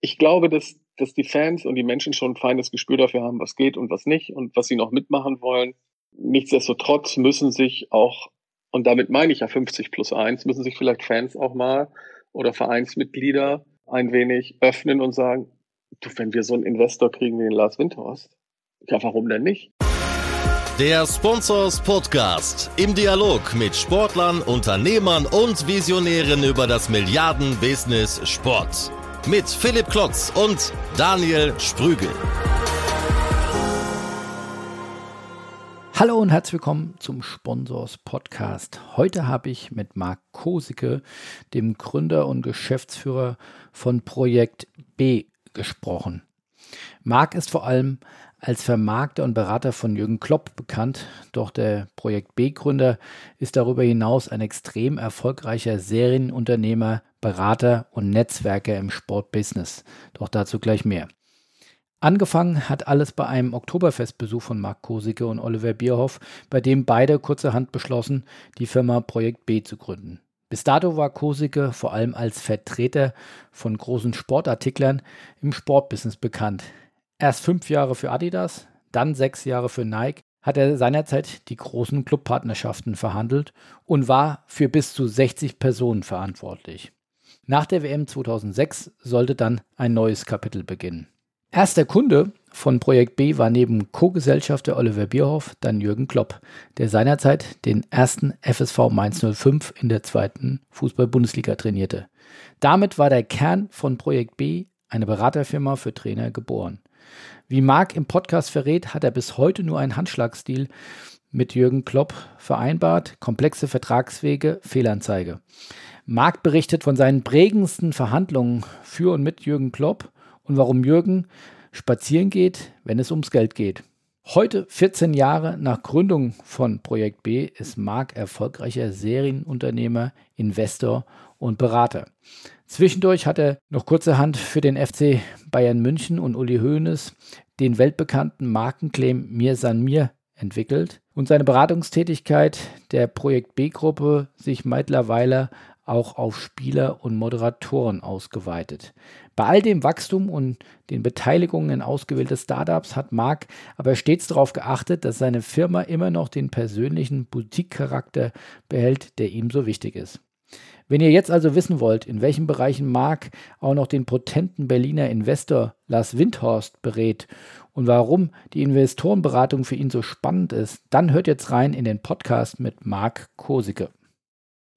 ich glaube, dass, dass die Fans und die Menschen schon ein feines Gespür dafür haben, was geht und was nicht und was sie noch mitmachen wollen. Nichtsdestotrotz müssen sich auch, und damit meine ich ja 50 plus 1, müssen sich vielleicht Fans auch mal oder Vereinsmitglieder ein wenig öffnen und sagen, du, wenn wir so einen Investor kriegen wie den Lars Windhorst, ja, warum denn nicht? Der Sponsors Podcast im Dialog mit Sportlern, Unternehmern und Visionären über das Milliarden-Business Sport. Mit Philipp Klotz und Daniel Sprügel. Hallo und herzlich willkommen zum Sponsors Podcast. Heute habe ich mit Marc Kosicke, dem Gründer und Geschäftsführer von Projekt B, gesprochen. Marc ist vor allem als Vermarkter und Berater von Jürgen Klopp bekannt, doch der Projekt B-Gründer ist darüber hinaus ein extrem erfolgreicher Serienunternehmer, Berater und Netzwerker im Sportbusiness. Doch dazu gleich mehr. Angefangen hat alles bei einem Oktoberfestbesuch von Marc Kosicke und Oliver Bierhoff, bei dem beide kurzerhand beschlossen, die Firma Projekt B zu gründen. Bis dato war Kosicke vor allem als Vertreter von großen Sportartiklern im Sportbusiness bekannt. Erst fünf Jahre für Adidas, dann sechs Jahre für Nike hat er seinerzeit die großen Clubpartnerschaften verhandelt und war für bis zu 60 Personen verantwortlich. Nach der WM 2006 sollte dann ein neues Kapitel beginnen. Erster Kunde von Projekt B war neben Co-Gesellschafter Oliver Bierhoff dann Jürgen Klopp, der seinerzeit den ersten FSV Mainz 05 in der zweiten Fußball-Bundesliga trainierte. Damit war der Kern von Projekt B, eine Beraterfirma für Trainer, geboren. Wie Marc im Podcast verrät, hat er bis heute nur einen Handschlagstil mit Jürgen Klopp vereinbart. Komplexe Vertragswege, Fehlanzeige. Marc berichtet von seinen prägendsten Verhandlungen für und mit Jürgen Klopp und warum Jürgen spazieren geht, wenn es ums Geld geht. Heute, 14 Jahre nach Gründung von Projekt B, ist Marc erfolgreicher Serienunternehmer, Investor und Berater. Zwischendurch hat er noch kurzerhand für den FC Bayern München und Uli Hoeneß den weltbekannten Markenclaim Mir San Mir entwickelt und seine Beratungstätigkeit der Projekt B-Gruppe sich mittlerweile auch auf Spieler und Moderatoren ausgeweitet. Bei all dem Wachstum und den Beteiligungen in ausgewählte Startups hat Mark aber stets darauf geachtet, dass seine Firma immer noch den persönlichen Boutique-Charakter behält, der ihm so wichtig ist. Wenn ihr jetzt also wissen wollt, in welchen Bereichen Mark auch noch den potenten Berliner Investor Lars Windhorst berät und warum die Investorenberatung für ihn so spannend ist, dann hört jetzt rein in den Podcast mit Marc Kosicke.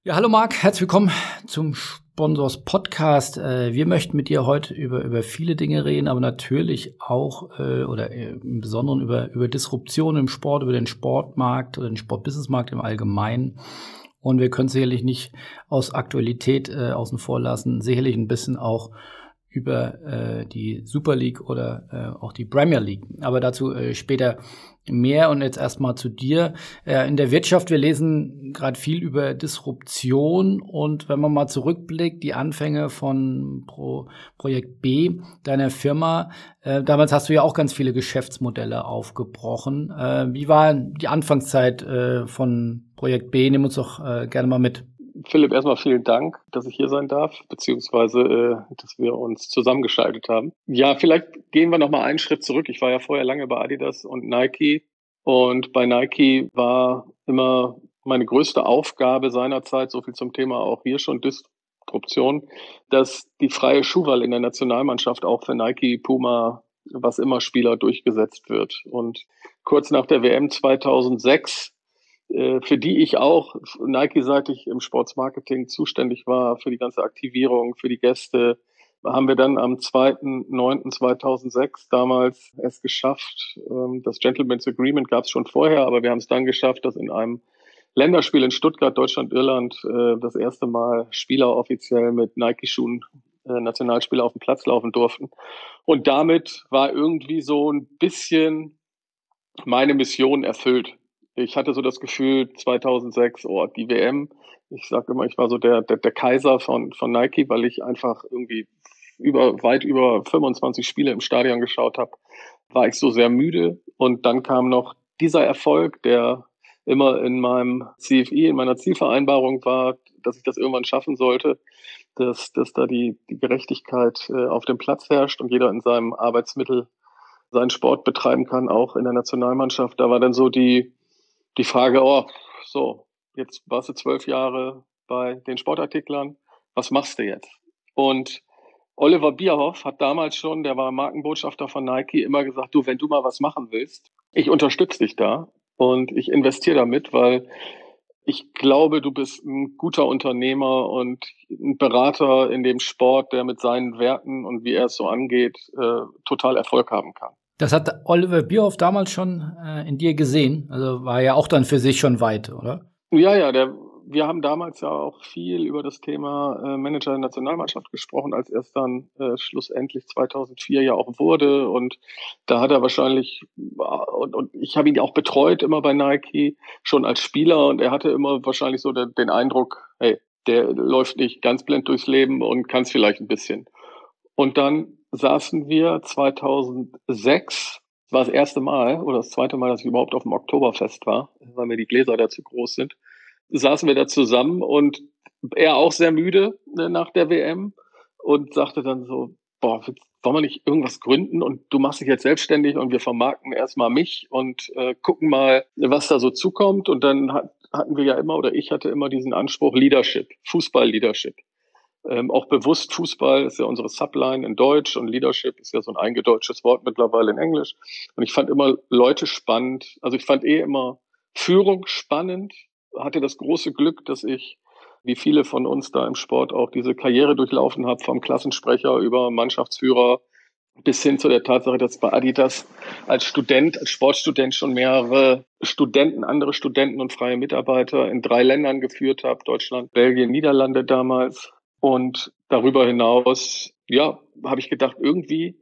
Ja, hallo Marc, herzlich willkommen zum Sponsors Podcast. Äh, wir möchten mit dir heute über, über viele Dinge reden, aber natürlich auch äh, oder im Besonderen über, über Disruption im Sport, über den Sportmarkt oder den Sportbusinessmarkt im Allgemeinen. Und wir können sicherlich nicht aus Aktualität äh, außen vor lassen, sicherlich ein bisschen auch über äh, die Super League oder äh, auch die Premier League. Aber dazu äh, später mehr und jetzt erstmal zu dir. Äh, in der Wirtschaft, wir lesen gerade viel über Disruption und wenn man mal zurückblickt, die Anfänge von Pro Projekt B, deiner Firma, äh, damals hast du ja auch ganz viele Geschäftsmodelle aufgebrochen. Äh, wie war die Anfangszeit äh, von Projekt B? Nimm uns doch äh, gerne mal mit. Philipp, erstmal vielen Dank, dass ich hier sein darf, beziehungsweise äh, dass wir uns zusammengeschaltet haben. Ja, vielleicht gehen wir nochmal einen Schritt zurück. Ich war ja vorher lange bei Adidas und Nike und bei Nike war immer meine größte Aufgabe seinerzeit, so viel zum Thema auch hier schon Disruption, dass die freie Schuhwahl in der Nationalmannschaft auch für Nike, Puma, was immer Spieler durchgesetzt wird. Und kurz nach der WM 2006 äh, für die ich auch Nike-seitig im Sportsmarketing zuständig war, für die ganze Aktivierung, für die Gäste, haben wir dann am 2.9.2006 damals es geschafft. Ähm, das Gentleman's Agreement gab es schon vorher, aber wir haben es dann geschafft, dass in einem Länderspiel in Stuttgart, Deutschland, Irland äh, das erste Mal Spieler offiziell mit Nike-Schuhen äh, Nationalspieler auf dem Platz laufen durften. Und damit war irgendwie so ein bisschen meine Mission erfüllt ich hatte so das Gefühl 2006, oh, die WM. Ich sage immer, ich war so der, der, der Kaiser von, von Nike, weil ich einfach irgendwie über weit über 25 Spiele im Stadion geschaut habe, war ich so sehr müde. Und dann kam noch dieser Erfolg, der immer in meinem CFI, in meiner Zielvereinbarung war, dass ich das irgendwann schaffen sollte. dass, dass da die, die Gerechtigkeit äh, auf dem Platz herrscht und jeder in seinem Arbeitsmittel seinen Sport betreiben kann, auch in der Nationalmannschaft. Da war dann so die, die Frage, oh, so, jetzt warst du zwölf Jahre bei den Sportartiklern, was machst du jetzt? Und Oliver Bierhoff hat damals schon, der war Markenbotschafter von Nike, immer gesagt, du, wenn du mal was machen willst, ich unterstütze dich da und ich investiere damit, weil ich glaube, du bist ein guter Unternehmer und ein Berater in dem Sport, der mit seinen Werten und wie er es so angeht, äh, total Erfolg haben kann. Das hat Oliver Bierhoff damals schon äh, in dir gesehen. Also war ja auch dann für sich schon weit, oder? Ja, ja, der wir haben damals ja auch viel über das Thema äh, Manager der Nationalmannschaft gesprochen, als er es dann äh, schlussendlich 2004 ja auch wurde. Und da hat er wahrscheinlich, und, und ich habe ihn auch betreut immer bei Nike, schon als Spieler. Und er hatte immer wahrscheinlich so den, den Eindruck, hey, der läuft nicht ganz blind durchs Leben und kann es vielleicht ein bisschen. Und dann saßen wir 2006 das war das erste Mal oder das zweite Mal, dass ich überhaupt auf dem Oktoberfest war, weil mir die Gläser da zu groß sind saßen wir da zusammen und er auch sehr müde ne, nach der WM und sagte dann so, boah, wollen wir nicht irgendwas gründen und du machst dich jetzt selbstständig und wir vermarkten erstmal mich und äh, gucken mal, was da so zukommt. Und dann hat, hatten wir ja immer oder ich hatte immer diesen Anspruch Leadership, Fußball-Leadership. Ähm, auch bewusst Fußball ist ja unsere Subline in Deutsch und Leadership ist ja so ein eingedeutschtes Wort mittlerweile in Englisch. Und ich fand immer Leute spannend. Also ich fand eh immer Führung spannend hatte das große Glück, dass ich, wie viele von uns da im Sport, auch diese Karriere durchlaufen habe, vom Klassensprecher über Mannschaftsführer bis hin zu der Tatsache, dass bei Adidas als Student, als Sportstudent schon mehrere Studenten, andere Studenten und freie Mitarbeiter in drei Ländern geführt habe, Deutschland, Belgien, Niederlande damals. Und darüber hinaus, ja, habe ich gedacht, irgendwie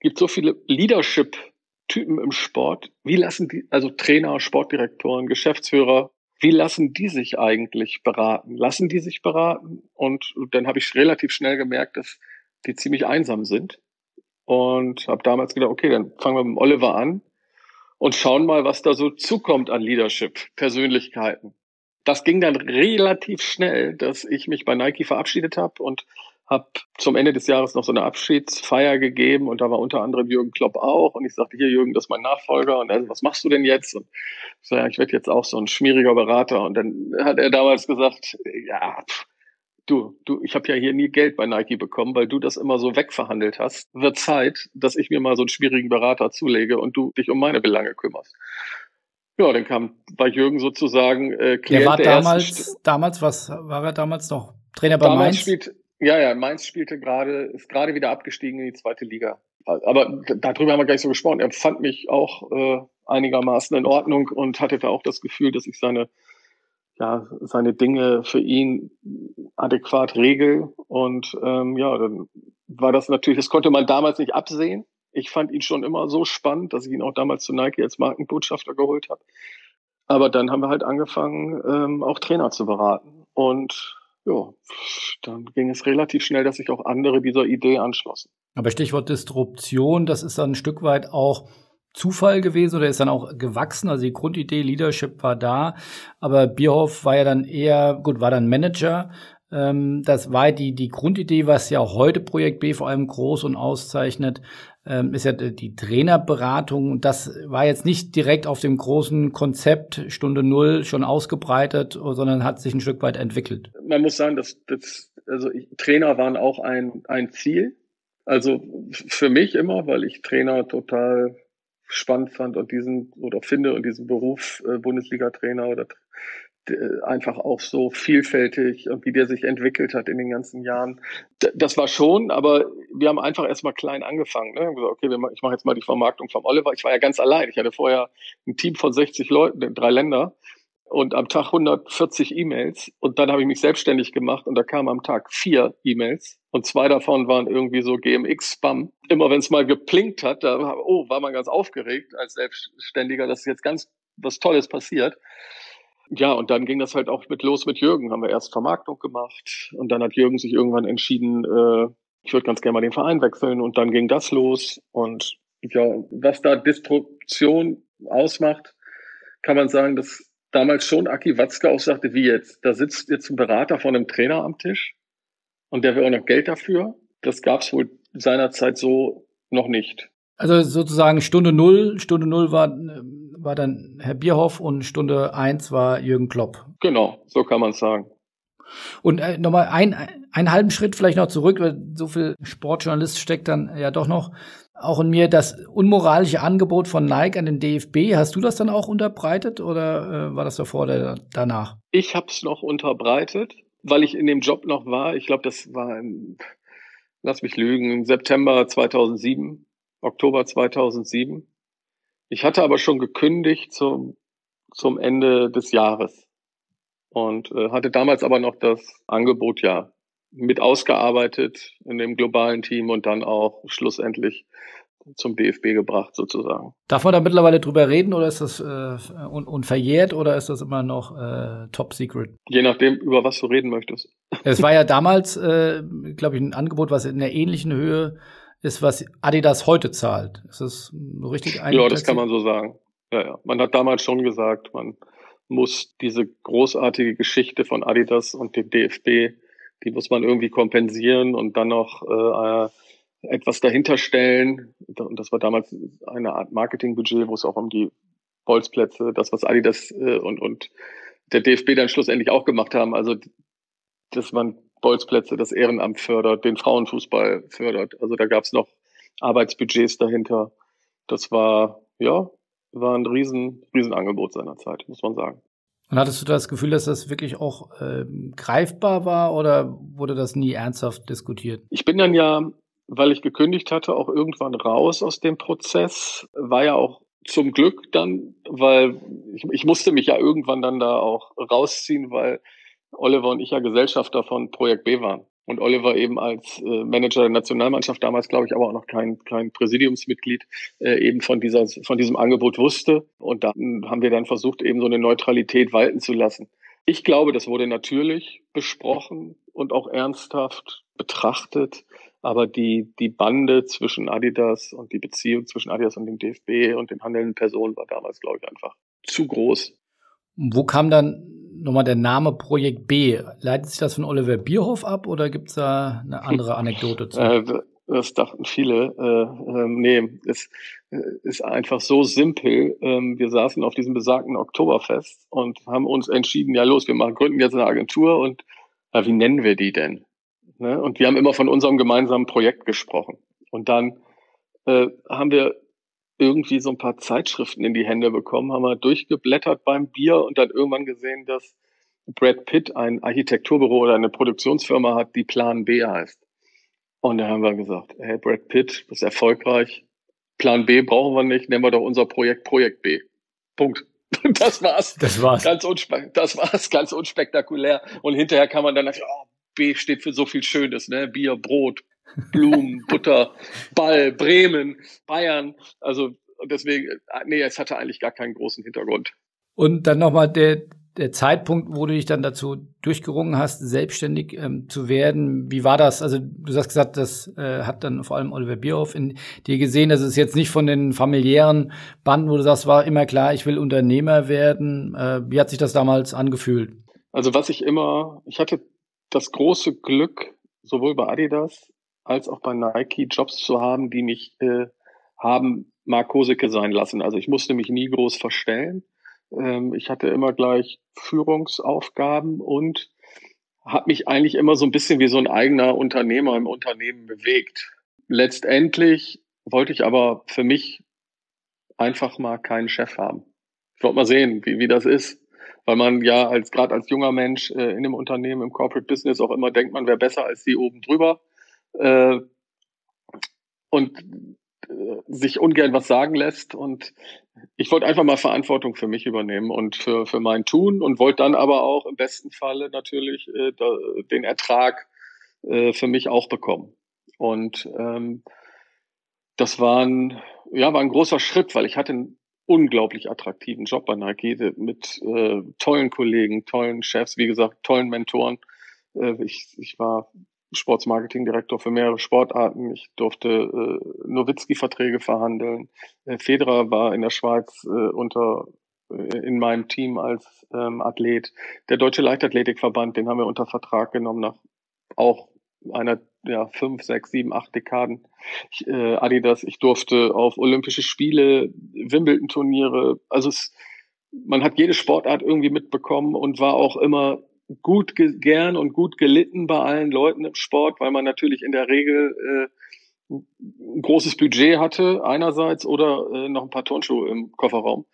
gibt so viele Leadership-Typen im Sport. Wie lassen die, also Trainer, Sportdirektoren, Geschäftsführer, wie lassen die sich eigentlich beraten? Lassen die sich beraten? Und dann habe ich relativ schnell gemerkt, dass die ziemlich einsam sind. Und habe damals gedacht, okay, dann fangen wir mit Oliver an und schauen mal, was da so zukommt an Leadership, Persönlichkeiten. Das ging dann relativ schnell, dass ich mich bei Nike verabschiedet habe und habe zum Ende des Jahres noch so eine Abschiedsfeier gegeben und da war unter anderem Jürgen Klopp auch und ich sagte, hier Jürgen, das ist mein Nachfolger und er was machst du denn jetzt? Und ich sage, ja, ich werde jetzt auch so ein schmieriger Berater und dann hat er damals gesagt, ja, du, du, ich habe ja hier nie Geld bei Nike bekommen, weil du das immer so wegverhandelt hast. Wird Zeit, dass ich mir mal so einen schwierigen Berater zulege und du dich um meine Belange kümmerst. Ja, dann kam bei Jürgen sozusagen äh, Klient der war damals, damals was war er damals noch Trainer bei damals Mainz? Spielt, ja, ja, Mainz spielte gerade, ist gerade wieder abgestiegen in die zweite Liga. Aber darüber haben wir gar nicht so gesprochen. Er fand mich auch äh, einigermaßen in Ordnung und hatte da auch das Gefühl, dass ich seine, ja, seine Dinge für ihn adäquat regel. Und ähm, ja, dann war das natürlich, das konnte man damals nicht absehen. Ich fand ihn schon immer so spannend, dass ich ihn auch damals zu Nike als Markenbotschafter geholt habe. Aber dann haben wir halt angefangen, ähm, auch Trainer zu beraten. Und ja, dann ging es relativ schnell, dass sich auch andere dieser Idee anschlossen. Aber Stichwort Disruption, das ist dann ein Stück weit auch Zufall gewesen oder ist dann auch gewachsen? Also die Grundidee Leadership war da, aber Bierhoff war ja dann eher, gut, war dann Manager. Ähm, das war die, die Grundidee, was ja heute Projekt B vor allem groß und auszeichnet, ähm, ist ja die Trainerberatung. Und das war jetzt nicht direkt auf dem großen Konzept Stunde Null schon ausgebreitet, sondern hat sich ein Stück weit entwickelt. Man muss sagen, dass, dass also ich, Trainer waren auch ein, ein Ziel. Also für mich immer, weil ich Trainer total spannend fand und diesen oder finde und diesen Beruf äh, Bundesliga-Trainer oder äh, einfach auch so vielfältig und wie der sich entwickelt hat in den ganzen Jahren. Das war schon, aber wir haben einfach erstmal klein angefangen. Ne? Gesagt, okay, ich mache jetzt mal die Vermarktung vom Oliver. Ich war ja ganz allein. Ich hatte vorher ein Team von 60 Leuten in drei Länder und am Tag 140 E-Mails und dann habe ich mich selbstständig gemacht und da kamen am Tag vier E-Mails und zwei davon waren irgendwie so GMX-Spam. Immer wenn es mal geplinkt hat, da oh, war man ganz aufgeregt als Selbstständiger, dass jetzt ganz was Tolles passiert. Ja, und dann ging das halt auch mit los mit Jürgen. Haben wir erst Vermarktung gemacht und dann hat Jürgen sich irgendwann entschieden, äh, ich würde ganz gerne mal den Verein wechseln und dann ging das los. Und ja, was da Destruktion ausmacht, kann man sagen, dass damals schon Aki Watzke auch sagte, wie jetzt, da sitzt jetzt ein Berater von einem Trainer am Tisch und der will auch noch Geld dafür. Das gab es wohl seinerzeit so noch nicht. Also sozusagen Stunde Null, Stunde Null war, war dann Herr Bierhoff und Stunde eins war Jürgen Klopp. Genau, so kann man es sagen. Und äh, nochmal ein, einen halben Schritt vielleicht noch zurück, weil so viel Sportjournalist steckt dann ja doch noch auch in mir das unmoralische Angebot von Nike an den DFB. Hast du das dann auch unterbreitet oder äh, war das davor oder danach? Ich habe es noch unterbreitet, weil ich in dem Job noch war. Ich glaube, das war im, lass mich lügen, im September 2007, Oktober 2007. Ich hatte aber schon gekündigt zum, zum Ende des Jahres und äh, hatte damals aber noch das Angebot ja mit ausgearbeitet in dem globalen Team und dann auch schlussendlich zum DFB gebracht sozusagen. Darf man da mittlerweile drüber reden oder ist das äh, un unverjährt oder ist das immer noch äh, top secret? Je nachdem, über was du reden möchtest. Es war ja damals, äh, glaube ich, ein Angebot, was in der ähnlichen Höhe ist, was Adidas heute zahlt. Ist das richtig Ja, das kann man so sagen. Ja, ja. Man hat damals schon gesagt, man muss diese großartige Geschichte von Adidas und dem DFB, die muss man irgendwie kompensieren und dann noch äh, etwas dahinter stellen. Und das war damals eine Art Marketingbudget, wo es auch um die Bolzplätze, das, was Adidas äh, und, und der DFB dann schlussendlich auch gemacht haben, also dass man Bolzplätze, das Ehrenamt fördert, den Frauenfußball fördert. Also da gab es noch Arbeitsbudgets dahinter. Das war, ja, war ein riesen, riesen Angebot seiner Zeit, muss man sagen. Und hattest du das Gefühl, dass das wirklich auch äh, greifbar war oder wurde das nie ernsthaft diskutiert? Ich bin dann ja, weil ich gekündigt hatte, auch irgendwann raus aus dem Prozess. War ja auch zum Glück dann, weil ich, ich musste mich ja irgendwann dann da auch rausziehen, weil Oliver und ich ja Gesellschafter von Projekt B waren und Oliver eben als äh, Manager der Nationalmannschaft damals, glaube ich, aber auch noch kein, kein Präsidiumsmitglied äh, eben von dieser von diesem Angebot wusste. Und da haben wir dann versucht, eben so eine Neutralität walten zu lassen. Ich glaube, das wurde natürlich besprochen und auch ernsthaft betrachtet. Aber die, die Bande zwischen Adidas und die Beziehung zwischen Adidas und dem DFB und den handelnden Personen war damals, glaube ich, einfach zu groß. Wo kam dann nochmal der Name Projekt B? Leitet sich das von Oliver Bierhoff ab oder gibt es da eine andere Anekdote zu? Äh, das dachten viele. Äh, äh, nee, es ist einfach so simpel. Ähm, wir saßen auf diesem besagten Oktoberfest und haben uns entschieden, ja los, wir machen, gründen jetzt eine Agentur und äh, wie nennen wir die denn? Ne? Und wir haben immer von unserem gemeinsamen Projekt gesprochen. Und dann haben wir irgendwie so ein paar Zeitschriften in die Hände bekommen, haben wir durchgeblättert beim Bier und dann irgendwann gesehen, dass Brad Pitt ein Architekturbüro oder eine Produktionsfirma hat, die Plan B heißt. Und da haben wir gesagt, hey Brad Pitt, das ist erfolgreich. Plan B brauchen wir nicht, nehmen wir doch unser Projekt Projekt B. Punkt. Das war's. Das war's. Ganz das war's, ganz unspektakulär. Und hinterher kann man dann sagen, oh, B steht für so viel Schönes, ne? Bier, Brot, Blumen, Butter, Ball, Bremen, Bayern. Also deswegen, nee, es hatte eigentlich gar keinen großen Hintergrund. Und dann nochmal der, der Zeitpunkt, wo du dich dann dazu durchgerungen hast, selbstständig ähm, zu werden. Wie war das? Also du hast gesagt, das äh, hat dann vor allem Oliver Bierhoff in dir gesehen. Das ist jetzt nicht von den familiären Banden, wo du sagst, war immer klar, ich will Unternehmer werden. Äh, wie hat sich das damals angefühlt? Also was ich immer, ich hatte das große Glück, sowohl bei Adidas als auch bei Nike Jobs zu haben, die mich äh, haben Mark sein lassen. Also ich musste mich nie groß verstellen. Ähm, ich hatte immer gleich Führungsaufgaben und habe mich eigentlich immer so ein bisschen wie so ein eigener Unternehmer im Unternehmen bewegt. Letztendlich wollte ich aber für mich einfach mal keinen Chef haben. Ich wollte mal sehen, wie, wie das ist. Weil man ja als gerade als junger Mensch äh, in dem Unternehmen, im Corporate Business auch immer denkt, man wäre besser als die oben drüber äh, und äh, sich ungern was sagen lässt. Und ich wollte einfach mal Verantwortung für mich übernehmen und für, für mein Tun und wollte dann aber auch im besten Falle natürlich äh, da, den Ertrag äh, für mich auch bekommen. Und ähm, das war ein, ja, war ein großer Schritt, weil ich hatte einen unglaublich attraktiven Job bei Nike mit äh, tollen Kollegen, tollen Chefs, wie gesagt, tollen Mentoren. Äh, ich, ich war Sportsmarketing-Direktor für mehrere Sportarten. Ich durfte äh, Nowitzki-Verträge verhandeln. Äh, Federer war in der Schweiz äh, unter äh, in meinem Team als ähm, Athlet. Der Deutsche Leichtathletikverband, den haben wir unter Vertrag genommen nach auch einer ja, fünf, sechs, sieben, acht Dekaden ich, äh, Adidas. Ich durfte auf Olympische Spiele, Wimbledon-Turniere, also es, man hat jede Sportart irgendwie mitbekommen und war auch immer gut gern und gut gelitten bei allen Leuten im Sport, weil man natürlich in der Regel äh, ein großes Budget hatte einerseits oder äh, noch ein paar Turnschuhe im Kofferraum.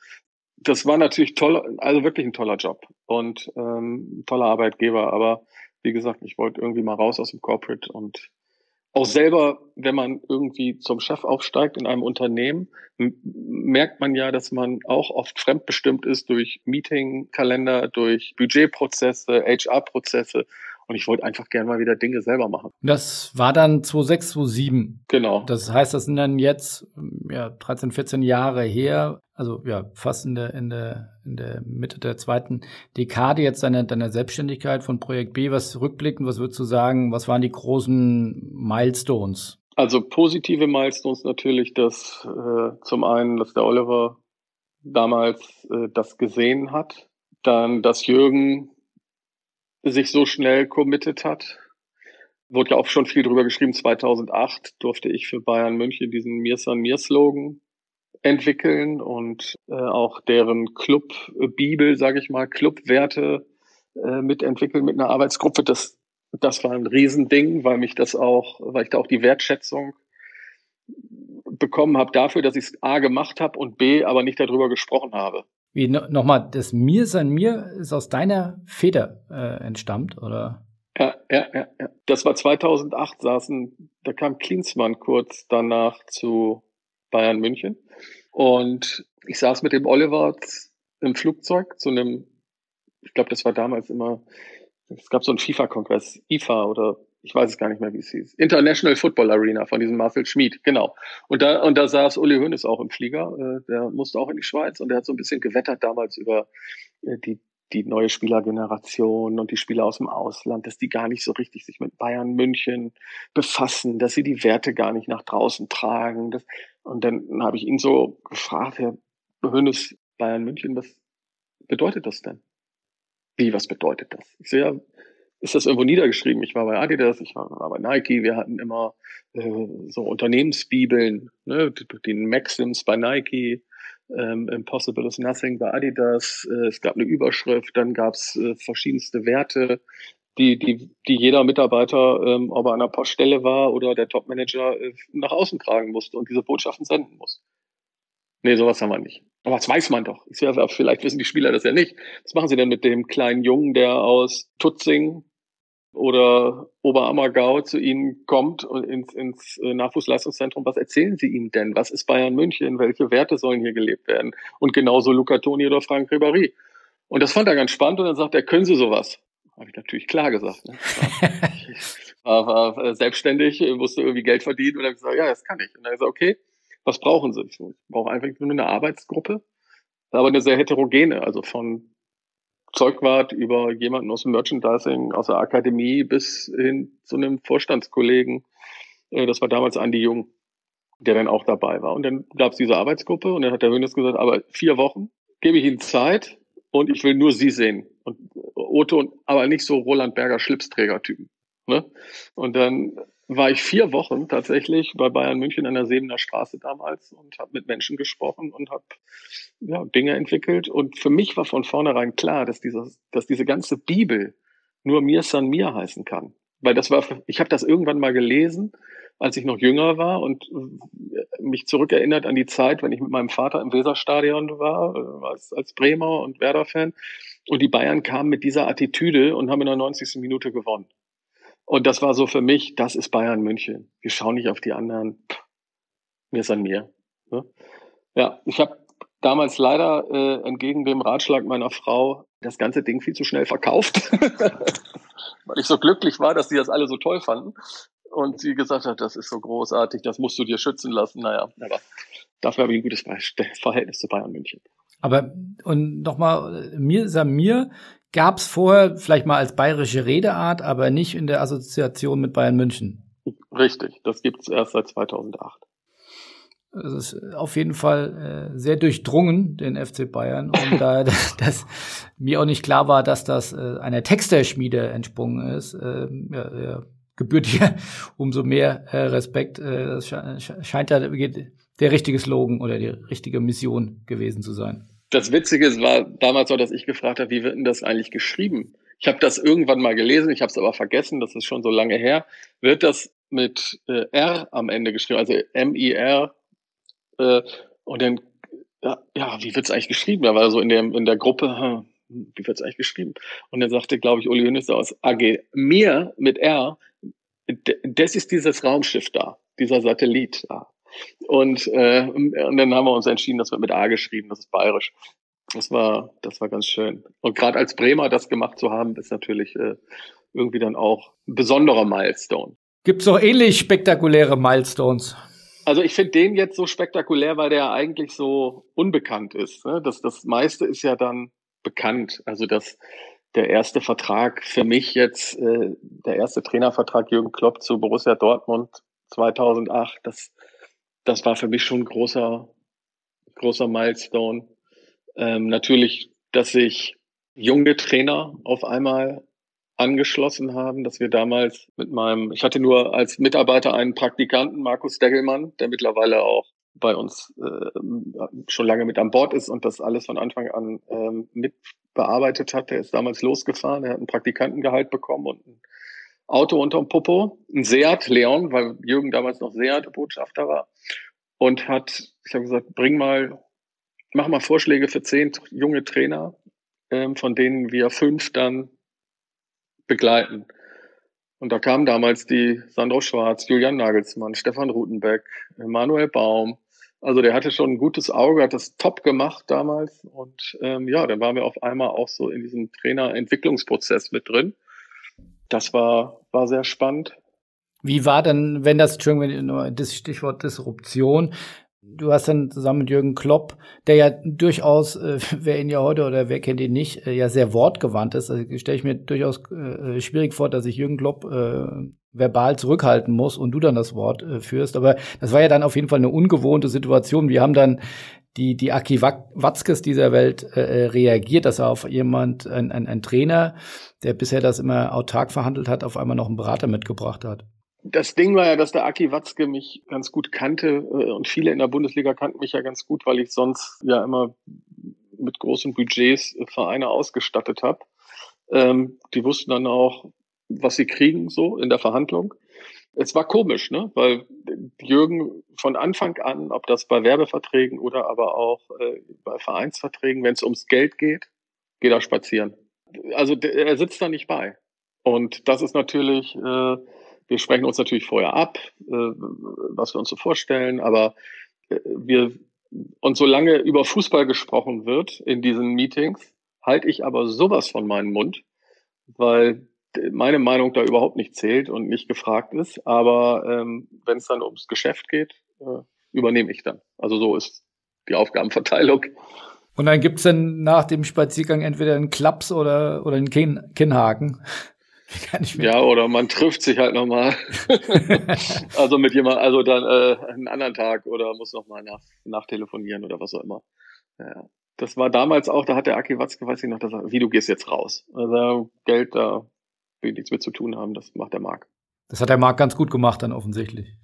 Das war natürlich toll, also wirklich ein toller Job und ähm, toller Arbeitgeber. Aber wie gesagt, ich wollte irgendwie mal raus aus dem Corporate und auch selber, wenn man irgendwie zum Chef aufsteigt in einem Unternehmen, merkt man ja, dass man auch oft fremdbestimmt ist durch Meetingkalender, durch Budgetprozesse, HR-Prozesse. Und ich wollte einfach gerne mal wieder Dinge selber machen. Das war dann 2006, 2007. Genau. Das heißt, das sind dann jetzt ja, 13, 14 Jahre her also ja, fast in der, in der, in der Mitte der zweiten Dekade jetzt deiner, deiner Selbstständigkeit von Projekt B. Was rückblickend, was würdest du sagen, was waren die großen Milestones? Also positive Milestones natürlich, dass äh, zum einen, dass der Oliver damals äh, das gesehen hat, dann, dass Jürgen sich so schnell committed hat. Wurde ja auch schon viel drüber geschrieben. 2008 durfte ich für Bayern München diesen Mir San Mir Slogan entwickeln und äh, auch deren Club-Bibel, sage ich mal, Clubwerte äh, mitentwickeln mit einer Arbeitsgruppe. Das, das war ein Riesending, weil mich das auch, weil ich da auch die Wertschätzung bekommen habe dafür, dass ich es A gemacht habe und B aber nicht darüber gesprochen habe. Wie no, nochmal, das Mir sein Mir ist aus deiner Feder äh, entstammt, oder? Ja, ja, ja, ja. Das war 2008, saßen, da kam Klinsmann kurz danach zu Bayern München. Und ich saß mit dem Oliver im Flugzeug zu einem, ich glaube, das war damals immer, es gab so einen FIFA-Kongress, IFA oder ich weiß es gar nicht mehr, wie es hieß. International Football Arena von diesem Marcel Schmid, genau. Und da, und da saß Uli Hoeneß auch im Flieger, äh, der musste auch in die Schweiz und der hat so ein bisschen gewettert damals über äh, die die neue Spielergeneration und die Spieler aus dem Ausland, dass die gar nicht so richtig sich mit Bayern München befassen, dass sie die Werte gar nicht nach draußen tragen. Das, und dann habe ich ihn so gefragt, Herr Hönes, Bayern München, was bedeutet das denn? Wie, was bedeutet das? Ich so, ja, ist das irgendwo niedergeschrieben? Ich war bei Adidas, ich war, war bei Nike, wir hatten immer äh, so Unternehmensbibeln, ne, den Maxims bei Nike, ähm, Impossible is Nothing bei Adidas. Äh, es gab eine Überschrift, dann gab es äh, verschiedenste Werte, die, die, die jeder Mitarbeiter, ähm, ob er an der Poststelle war oder der Topmanager, äh, nach außen tragen musste und diese Botschaften senden muss. Nee, sowas haben wir nicht. Aber das weiß man doch. Ich sage, vielleicht wissen die Spieler das ja nicht. Was machen sie denn mit dem kleinen Jungen, der aus Tutzing oder Oberammergau zu Ihnen kommt und ins, ins äh, Nachwuchsleistungszentrum, was erzählen Sie ihm denn? Was ist Bayern München? Welche Werte sollen hier gelebt werden? Und genauso Luca Toni oder Frank Ribéry. Und das fand er ganz spannend und dann sagt er, können Sie sowas? Habe ich natürlich klar gesagt. Ne? Ich war, war äh, selbstständig, musste irgendwie Geld verdienen und habe gesagt, ja, das kann ich. Und dann gesagt, okay, was brauchen Sie? Ich brauche einfach nur eine Arbeitsgruppe, aber eine sehr heterogene, also von Zeugwart über jemanden aus dem Merchandising, aus der Akademie bis hin zu einem Vorstandskollegen. Äh, das war damals Andi Jung, der dann auch dabei war. Und dann gab es diese Arbeitsgruppe und dann hat der Hönes gesagt, aber vier Wochen gebe ich Ihnen Zeit und ich will nur Sie sehen. Und Otto, aber nicht so Roland Berger Schlipsträger-Typen. Ne? Und dann war ich vier Wochen tatsächlich bei Bayern München an der Sebener Straße damals und habe mit Menschen gesprochen und habe ja, Dinge entwickelt. Und für mich war von vornherein klar, dass, dieses, dass diese ganze Bibel nur Mir San Mir heißen kann. Weil das war, ich habe das irgendwann mal gelesen, als ich noch jünger war und mich zurückerinnert an die Zeit, wenn ich mit meinem Vater im Weserstadion war, äh, als, als Bremer und Werder-Fan. Und die Bayern kamen mit dieser Attitüde und haben in der 90. Minute gewonnen. Und das war so für mich, das ist Bayern München. Wir schauen nicht auf die anderen. Mir ist an mir. Ja, ich habe damals leider äh, entgegen dem Ratschlag meiner Frau das ganze Ding viel zu schnell verkauft, weil ich so glücklich war, dass sie das alle so toll fanden. Und sie gesagt hat, das ist so großartig, das musst du dir schützen lassen. Naja, aber dafür habe ich ein gutes Verhältnis zu Bayern München. Aber und nochmal, mir Samir gab es vorher vielleicht mal als bayerische Redeart, aber nicht in der Assoziation mit Bayern München. Richtig, das gibt es erst seit 2008. Es ist auf jeden Fall äh, sehr durchdrungen, den FC Bayern. Und da das mir auch nicht klar war, dass das äh, einer Texterschmiede entsprungen ist, äh, ja, ja, gebührt dir umso mehr äh, Respekt. Äh, das scheint ja der richtige Slogan oder die richtige Mission gewesen zu sein. Das Witzige war damals so, dass ich gefragt habe, wie wird denn das eigentlich geschrieben? Ich habe das irgendwann mal gelesen, ich habe es aber vergessen, das ist schon so lange her. Wird das mit äh, R am Ende geschrieben, also M-I-R? Äh, und dann, ja, ja wie wird es eigentlich geschrieben? Da war so in der, in der Gruppe, hm, wie wird es eigentlich geschrieben? Und dann sagte, glaube ich, Uli Hönes aus AG, mir mit R, das ist dieses Raumschiff da, dieser Satellit da. Und, äh, und dann haben wir uns entschieden, das wird mit A geschrieben, das ist bayerisch. Das war, das war ganz schön. Und gerade als Bremer das gemacht zu haben, ist natürlich äh, irgendwie dann auch ein besonderer Milestone. Gibt es auch ähnlich spektakuläre Milestones? Also ich finde den jetzt so spektakulär, weil der eigentlich so unbekannt ist. Ne? Das, das meiste ist ja dann bekannt. Also das, der erste Vertrag für mich jetzt, äh, der erste Trainervertrag Jürgen Klopp zu Borussia Dortmund 2008, das, das war für mich schon ein großer, großer Milestone. Ähm, natürlich, dass sich junge Trainer auf einmal angeschlossen haben, dass wir damals mit meinem, ich hatte nur als Mitarbeiter einen Praktikanten, Markus Degelmann, der mittlerweile auch bei uns äh, schon lange mit an Bord ist und das alles von Anfang an ähm, mitbearbeitet hat. Der ist damals losgefahren, er hat einen Praktikantengehalt bekommen und ein Auto unterm Popo, ein Seat Leon, weil Jürgen damals noch Seat-Botschafter war und hat, ich habe gesagt, bring mal, mach mal Vorschläge für zehn junge Trainer, ähm, von denen wir fünf dann begleiten. Und da kamen damals die Sandro Schwarz, Julian Nagelsmann, Stefan Rutenbeck, Manuel Baum, also der hatte schon ein gutes Auge, hat das top gemacht damals. Und ähm, ja, dann waren wir auf einmal auch so in diesem Trainerentwicklungsprozess mit drin. Das war, war sehr spannend. Wie war denn, wenn das, Entschuldigung, das Stichwort Disruption, du hast dann zusammen mit Jürgen Klopp, der ja durchaus, äh, wer ihn ja heute oder wer kennt ihn nicht, äh, ja sehr wortgewandt ist. Also stelle ich mir durchaus äh, schwierig vor, dass ich Jürgen Klopp äh, verbal zurückhalten muss und du dann das Wort äh, führst. Aber das war ja dann auf jeden Fall eine ungewohnte Situation. Wir haben dann die, die Aki Watzkes dieser Welt äh, äh, reagiert, dass er auf jemand, ein, ein, ein Trainer, der bisher das immer autark verhandelt hat, auf einmal noch einen Berater mitgebracht hat. Das Ding war ja, dass der Aki Watzke mich ganz gut kannte äh, und viele in der Bundesliga kannten mich ja ganz gut, weil ich sonst ja immer mit großen Budgets äh, Vereine ausgestattet habe. Ähm, die wussten dann auch, was sie kriegen, so in der Verhandlung. Es war komisch, ne? Weil Jürgen von Anfang an, ob das bei Werbeverträgen oder aber auch äh, bei Vereinsverträgen, wenn es ums Geld geht, geht er spazieren. Also er sitzt da nicht bei. Und das ist natürlich, äh, wir sprechen uns natürlich vorher ab, äh, was wir uns so vorstellen, aber äh, wir, und solange über Fußball gesprochen wird in diesen Meetings, halte ich aber sowas von meinem Mund, weil meine Meinung da überhaupt nicht zählt und nicht gefragt ist. Aber ähm, wenn es dann ums Geschäft geht, äh, übernehme ich dann. Also so ist die Aufgabenverteilung. Und dann gibt's dann nach dem Spaziergang entweder einen Klaps oder, oder einen Kinn, Kinnhaken. ja, oder man trifft sich halt nochmal. also mit jemand, also dann äh, einen anderen Tag oder muss nochmal nach, nachtelefonieren oder was auch immer. Ja. Das war damals auch, da hat der Aki Watzke, weiß ich noch, dass er, wie du gehst jetzt raus. Also Geld, da will nichts mit zu tun haben. Das macht der Marc. Das hat der Marc ganz gut gemacht dann offensichtlich.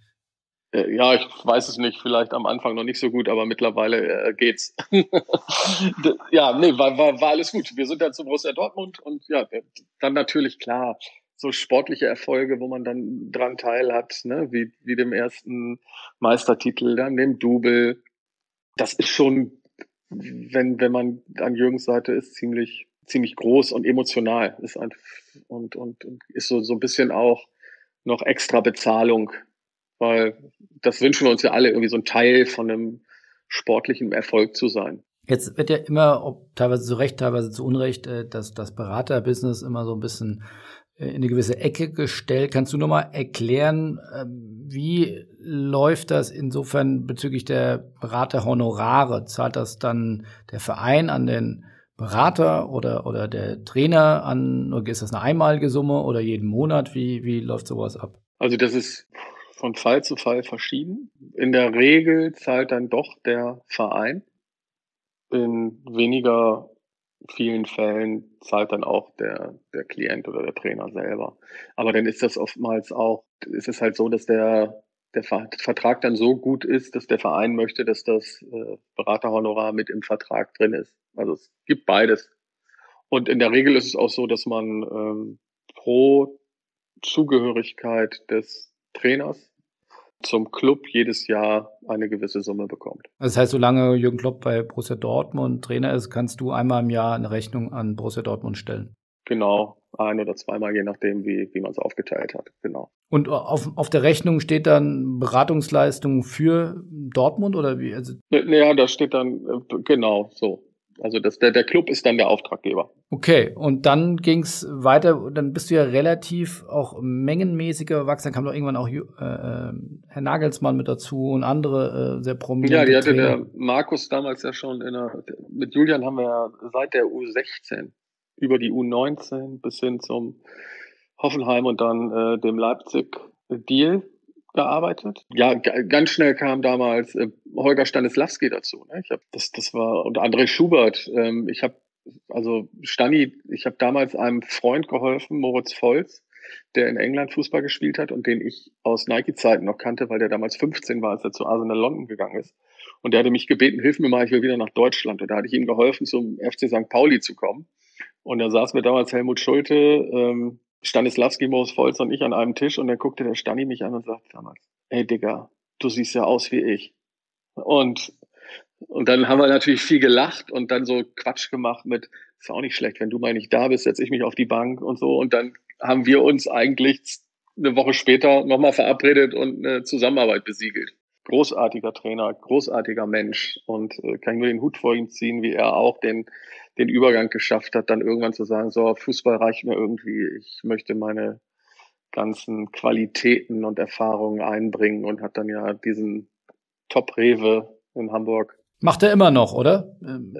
Äh, ja, ich weiß es nicht, vielleicht am Anfang noch nicht so gut, aber mittlerweile äh, geht's. ja, nee, war, war, war alles gut. Wir sind dann zu Borussia Dortmund und ja, dann natürlich klar, so sportliche Erfolge, wo man dann dran teil hat, ne, wie, wie dem ersten Meistertitel, dann dem Double. Das ist schon, wenn, wenn man an Jürgens Seite ist, ziemlich, ziemlich groß und emotional. Ist ein, und, und, ist so, so ein bisschen auch noch extra Bezahlung, weil das wünschen wir uns ja alle, irgendwie so ein Teil von einem sportlichen Erfolg zu sein. Jetzt wird ja immer, ob teilweise zu Recht, teilweise zu Unrecht, äh, dass das Beraterbusiness immer so ein bisschen äh, in eine gewisse Ecke gestellt. Kannst du nochmal erklären, ähm, wie läuft das insofern bezüglich der Beraterhonorare? Zahlt das dann der Verein an den Berater oder, oder der Trainer an, ist das eine einmalige Summe oder jeden Monat? Wie, wie läuft sowas ab? Also das ist von Fall zu Fall verschieden. In der Regel zahlt dann doch der Verein in weniger vielen Fällen zahlt dann auch der, der Klient oder der Trainer selber. Aber dann ist das oftmals auch, ist es halt so, dass der, der Vertrag dann so gut ist, dass der Verein möchte, dass das äh, Beraterhonorar mit im Vertrag drin ist. Also es gibt beides. Und in der Regel ist es auch so, dass man ähm, pro Zugehörigkeit des Trainers zum Club jedes Jahr eine gewisse Summe bekommt. Das heißt, solange Jürgen Klopp bei Borussia Dortmund Trainer ist, kannst du einmal im Jahr eine Rechnung an Borussia Dortmund stellen. Genau, ein oder zweimal, je nachdem, wie, wie man es aufgeteilt hat. Genau. Und auf, auf der Rechnung steht dann Beratungsleistung für Dortmund oder wie? Also naja, da steht dann, äh, genau, so. Also das, der, der Club ist dann der Auftraggeber. Okay, und dann ging es weiter, dann bist du ja relativ auch mengenmäßiger gewachsen, dann kam doch irgendwann auch äh, äh, Herr Nagelsmann mit dazu und andere äh, sehr prominente Ja, die hatte Trainer. der Markus damals ja schon in der, mit Julian haben wir ja seit der U16 über die U19 bis hin zum Hoffenheim und dann äh, dem Leipzig-Deal gearbeitet. Ja, ganz schnell kam damals äh, Holger Stanislawski dazu. Ne? Ich hab, das, das war und André Schubert. Ähm, ich habe also Stani, ich habe damals einem Freund geholfen, Moritz Volz, der in England Fußball gespielt hat und den ich aus Nike-Zeiten noch kannte, weil der damals 15 war, als er zu Arsenal London gegangen ist. Und der hatte mich gebeten, hilf mir mal, ich will wieder nach Deutschland. Und da hatte ich ihm geholfen, zum FC St. Pauli zu kommen. Und da saß mir damals Helmut Schulte, ähm, Stanislawski, Moos Volz und ich an einem Tisch und dann guckte der Stani mich an und sagte damals, ey Digga, du siehst ja aus wie ich. Und, und dann haben wir natürlich viel gelacht und dann so Quatsch gemacht mit, ist auch nicht schlecht, wenn du mal nicht da bist, setze ich mich auf die Bank und so. Und dann haben wir uns eigentlich eine Woche später nochmal verabredet und eine Zusammenarbeit besiegelt. Großartiger Trainer, großartiger Mensch und äh, kann ich nur den Hut vor ihm ziehen, wie er auch den den Übergang geschafft hat, dann irgendwann zu sagen, so, Fußball reicht mir irgendwie, ich möchte meine ganzen Qualitäten und Erfahrungen einbringen und hat dann ja diesen Top-Rewe in Hamburg. Macht er immer noch, oder?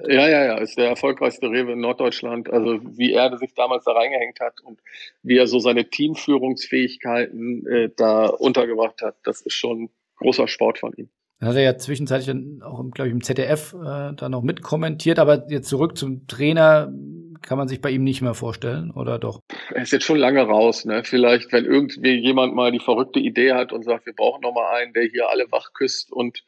Ja, ja, ja, ist der erfolgreichste Rewe in Norddeutschland. Also wie er sich damals da reingehängt hat und wie er so seine Teamführungsfähigkeiten äh, da untergebracht hat, das ist schon großer Sport von ihm. Dann hat er ja zwischenzeitlich auch, glaube ich, im ZDF äh, da noch mitkommentiert, aber jetzt zurück zum Trainer kann man sich bei ihm nicht mehr vorstellen, oder doch? Er ist jetzt schon lange raus, ne? Vielleicht, wenn irgendwie jemand mal die verrückte Idee hat und sagt, wir brauchen noch mal einen, der hier alle wach küsst und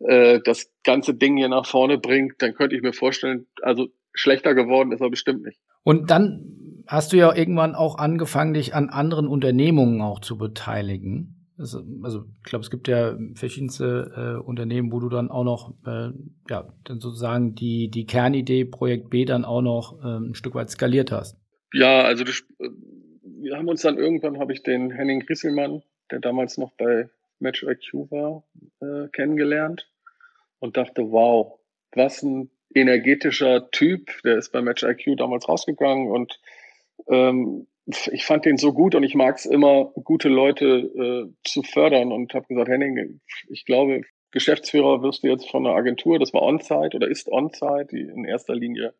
äh, das ganze Ding hier nach vorne bringt, dann könnte ich mir vorstellen, also schlechter geworden ist er bestimmt nicht. Und dann hast du ja irgendwann auch angefangen, dich an anderen Unternehmungen auch zu beteiligen. Also, also ich glaube, es gibt ja verschiedenste äh, Unternehmen, wo du dann auch noch, äh, ja, dann sozusagen die, die Kernidee Projekt B dann auch noch äh, ein Stück weit skaliert hast. Ja, also das, wir haben uns dann irgendwann, habe ich den Henning Rieselmann, der damals noch bei Match IQ war, äh, kennengelernt und dachte, wow, was ein energetischer Typ, der ist bei Match IQ damals rausgegangen und ähm, ich fand den so gut und ich mag es immer, gute Leute äh, zu fördern und habe gesagt, Henning, ich glaube, Geschäftsführer wirst du jetzt von einer Agentur, das war On-Site oder ist On-Site, die in erster Linie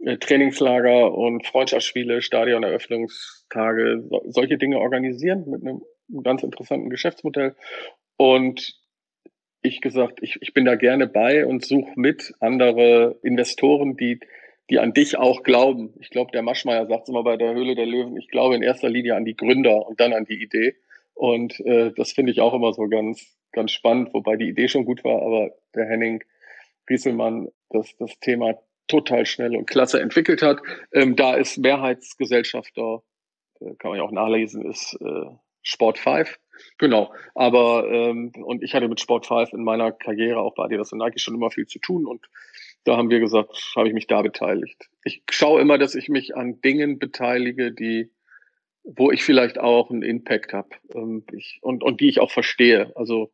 äh, Trainingslager und Freundschaftsspiele, Stadioneröffnungstage, so, solche Dinge organisieren mit einem ganz interessanten Geschäftsmodell. Und ich gesagt, ich, ich bin da gerne bei und suche mit andere Investoren, die die an dich auch glauben. Ich glaube, der Maschmeyer sagt immer bei der Höhle der Löwen, ich glaube in erster Linie an die Gründer und dann an die Idee. Und äh, das finde ich auch immer so ganz, ganz spannend, wobei die Idee schon gut war, aber der Henning Rieselmann das, das Thema total schnell und klasse entwickelt hat. Ähm, da ist Mehrheitsgesellschafter, äh, kann man ja auch nachlesen, ist äh, Sport 5. Genau. Aber ähm, und ich hatte mit Sport 5 in meiner Karriere auch bei Adidas und Nike schon immer viel zu tun und da haben wir gesagt, habe ich mich da beteiligt. Ich schaue immer, dass ich mich an Dingen beteilige, die, wo ich vielleicht auch einen Impact habe ähm, und, und die ich auch verstehe. Also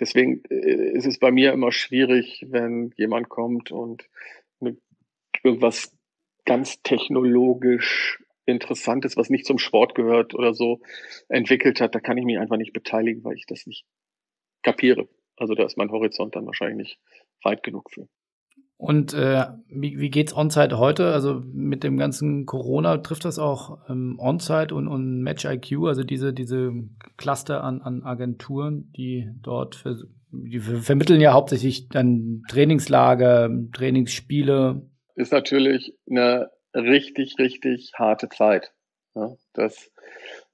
deswegen äh, ist es bei mir immer schwierig, wenn jemand kommt und irgendwas ganz technologisch Interessantes, was nicht zum Sport gehört oder so, entwickelt hat, da kann ich mich einfach nicht beteiligen, weil ich das nicht kapiere. Also da ist mein Horizont dann wahrscheinlich nicht weit genug für. Und äh, wie, wie geht's On-Site heute? Also mit dem ganzen Corona trifft das auch ähm, On-Site und, und Match IQ, also diese, diese Cluster an, an Agenturen, die dort für, die vermitteln ja hauptsächlich dann Trainingslager, Trainingsspiele. ist natürlich eine richtig, richtig harte Zeit. Ja, das,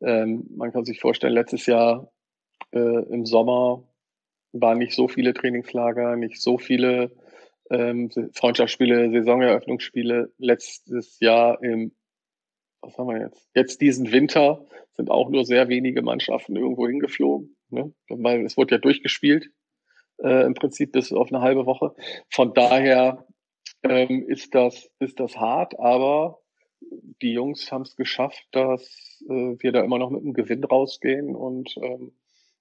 ähm, man kann sich vorstellen, letztes Jahr äh, im Sommer waren nicht so viele Trainingslager, nicht so viele ähm, Freundschaftsspiele, Saisoneröffnungsspiele. Letztes Jahr im, was haben wir jetzt? Jetzt diesen Winter sind auch nur sehr wenige Mannschaften irgendwo hingeflogen, ne? weil es wurde ja durchgespielt äh, im Prinzip bis auf eine halbe Woche. Von daher ähm, ist das ist das hart, aber die Jungs haben es geschafft, dass äh, wir da immer noch mit einem Gewinn rausgehen und ähm,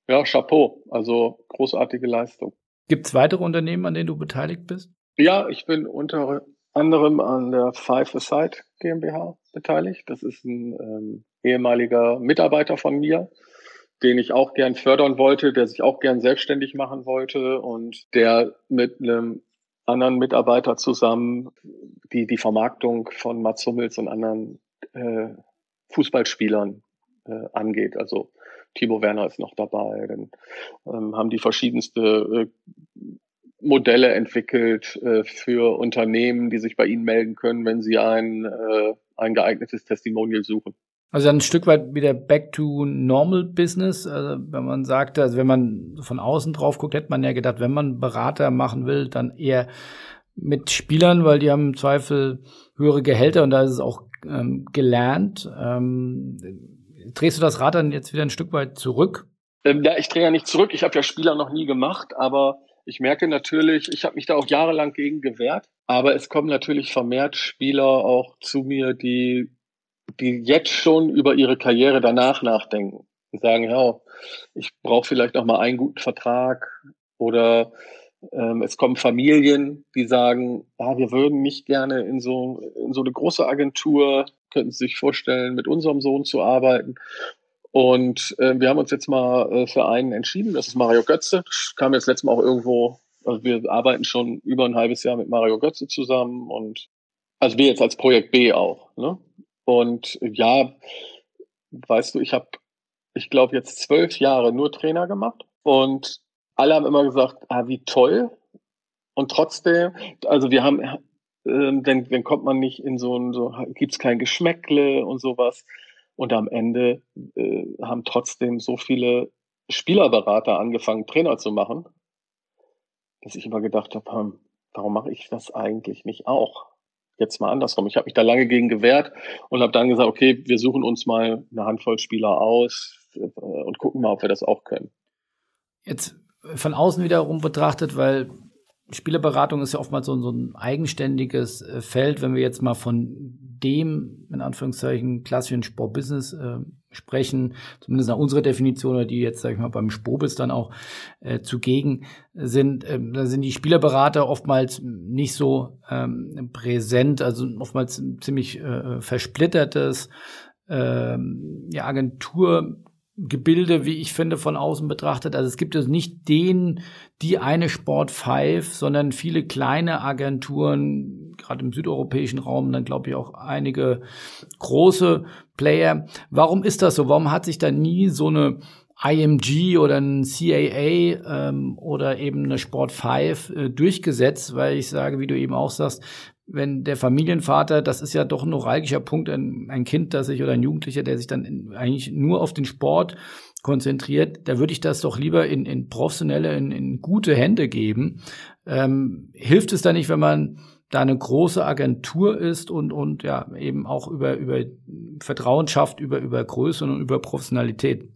ja, Chapeau, also großartige Leistung. Gibt es weitere Unternehmen, an denen du beteiligt bist? Ja, ich bin unter anderem an der Five Aside GmbH beteiligt. Das ist ein ähm, ehemaliger Mitarbeiter von mir, den ich auch gern fördern wollte, der sich auch gern selbstständig machen wollte und der mit einem anderen Mitarbeiter zusammen die, die Vermarktung von Mats Hummels und anderen äh, Fußballspielern äh, angeht. Also Timo Werner ist noch dabei. Dann ähm, haben die verschiedenste äh, Modelle entwickelt äh, für Unternehmen, die sich bei Ihnen melden können, wenn sie ein, äh, ein geeignetes Testimonial suchen. Also ein Stück weit wieder back to normal business. Also wenn man sagt, also wenn man von außen drauf guckt, hätte man ja gedacht, wenn man Berater machen will, dann eher mit Spielern, weil die haben im Zweifel höhere Gehälter und da ist es auch ähm, gelernt. Ähm, drehst du das Rad dann jetzt wieder ein Stück weit zurück? Ähm, ja, ich drehe ja nicht zurück. Ich habe ja Spieler noch nie gemacht, aber ich merke natürlich, ich habe mich da auch jahrelang gegen gewehrt, aber es kommen natürlich vermehrt Spieler auch zu mir, die die jetzt schon über ihre Karriere danach nachdenken und sagen, ja, ich brauche vielleicht noch mal einen guten Vertrag oder es kommen Familien, die sagen, ja, wir würden nicht gerne in so, in so eine große Agentur, könnten Sie sich vorstellen, mit unserem Sohn zu arbeiten. Und äh, wir haben uns jetzt mal äh, für einen entschieden, das ist Mario Götze. Kam jetzt letztes Mal auch irgendwo, also wir arbeiten schon über ein halbes Jahr mit Mario Götze zusammen und also wir jetzt als Projekt B auch. Ne? Und ja, weißt du, ich habe, ich glaube, jetzt zwölf Jahre nur Trainer gemacht und alle haben immer gesagt, ah, wie toll. Und trotzdem, also wir haben, äh, dann, dann kommt man nicht in so ein, so gibt's kein Geschmäckle und sowas. Und am Ende äh, haben trotzdem so viele Spielerberater angefangen, Trainer zu machen, dass ich immer gedacht habe, hm, warum mache ich das eigentlich nicht auch? jetzt mal andersrum. Ich habe mich da lange gegen gewehrt und habe dann gesagt, okay, wir suchen uns mal eine Handvoll Spieler aus äh, und gucken mal, ob wir das auch können. Jetzt von außen wiederum betrachtet, weil Spielerberatung ist ja oftmals so, so ein eigenständiges äh, Feld. Wenn wir jetzt mal von dem, in Anführungszeichen, klassischen Sportbusiness äh, sprechen, zumindest nach unserer Definition, oder die jetzt, sag ich mal, beim Spobis dann auch äh, zugegen sind, äh, da sind die Spielerberater oftmals nicht so ähm, präsent, also oftmals ziemlich äh, versplittertes äh, ja, Agentur Gebilde, wie ich finde, von außen betrachtet. Also es gibt es nicht den, die eine Sport 5, sondern viele kleine Agenturen, gerade im südeuropäischen Raum, dann glaube ich auch einige große Player. Warum ist das so? Warum hat sich da nie so eine IMG oder ein CAA ähm, oder eben eine Sport 5 äh, durchgesetzt, weil ich sage, wie du eben auch sagst, wenn der Familienvater, das ist ja doch ein neuralgischer Punkt, ein, ein Kind, das sich oder ein Jugendlicher, der sich dann in, eigentlich nur auf den Sport konzentriert, da würde ich das doch lieber in, in professionelle, in, in gute Hände geben. Ähm, hilft es da nicht, wenn man da eine große Agentur ist und, und ja, eben auch über, über Vertrauen schafft, über, über Größe und über Professionalität?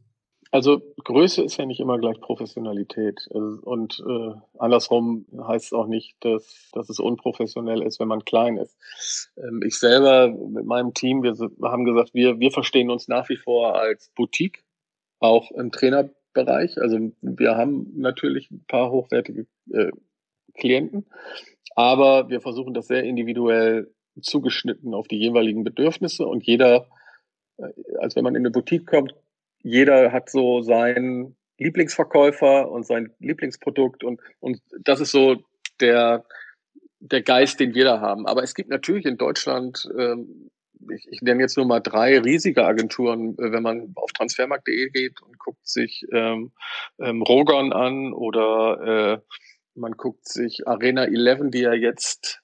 Also Größe ist ja nicht immer gleich Professionalität. Also, und äh, andersrum heißt es auch nicht, dass, dass es unprofessionell ist, wenn man klein ist. Ähm, ich selber mit meinem Team, wir haben gesagt, wir, wir verstehen uns nach wie vor als Boutique, auch im Trainerbereich. Also wir haben natürlich ein paar hochwertige äh, Klienten, aber wir versuchen das sehr individuell zugeschnitten auf die jeweiligen Bedürfnisse und jeder, äh, als wenn man in eine Boutique kommt, jeder hat so seinen Lieblingsverkäufer und sein Lieblingsprodukt und, und das ist so der, der Geist, den wir da haben. Aber es gibt natürlich in Deutschland, ähm, ich, ich nenne jetzt nur mal drei riesige Agenturen, äh, wenn man auf transfermarkt.de geht und guckt sich ähm, ähm, Rogon an oder äh, man guckt sich Arena 11, die ja jetzt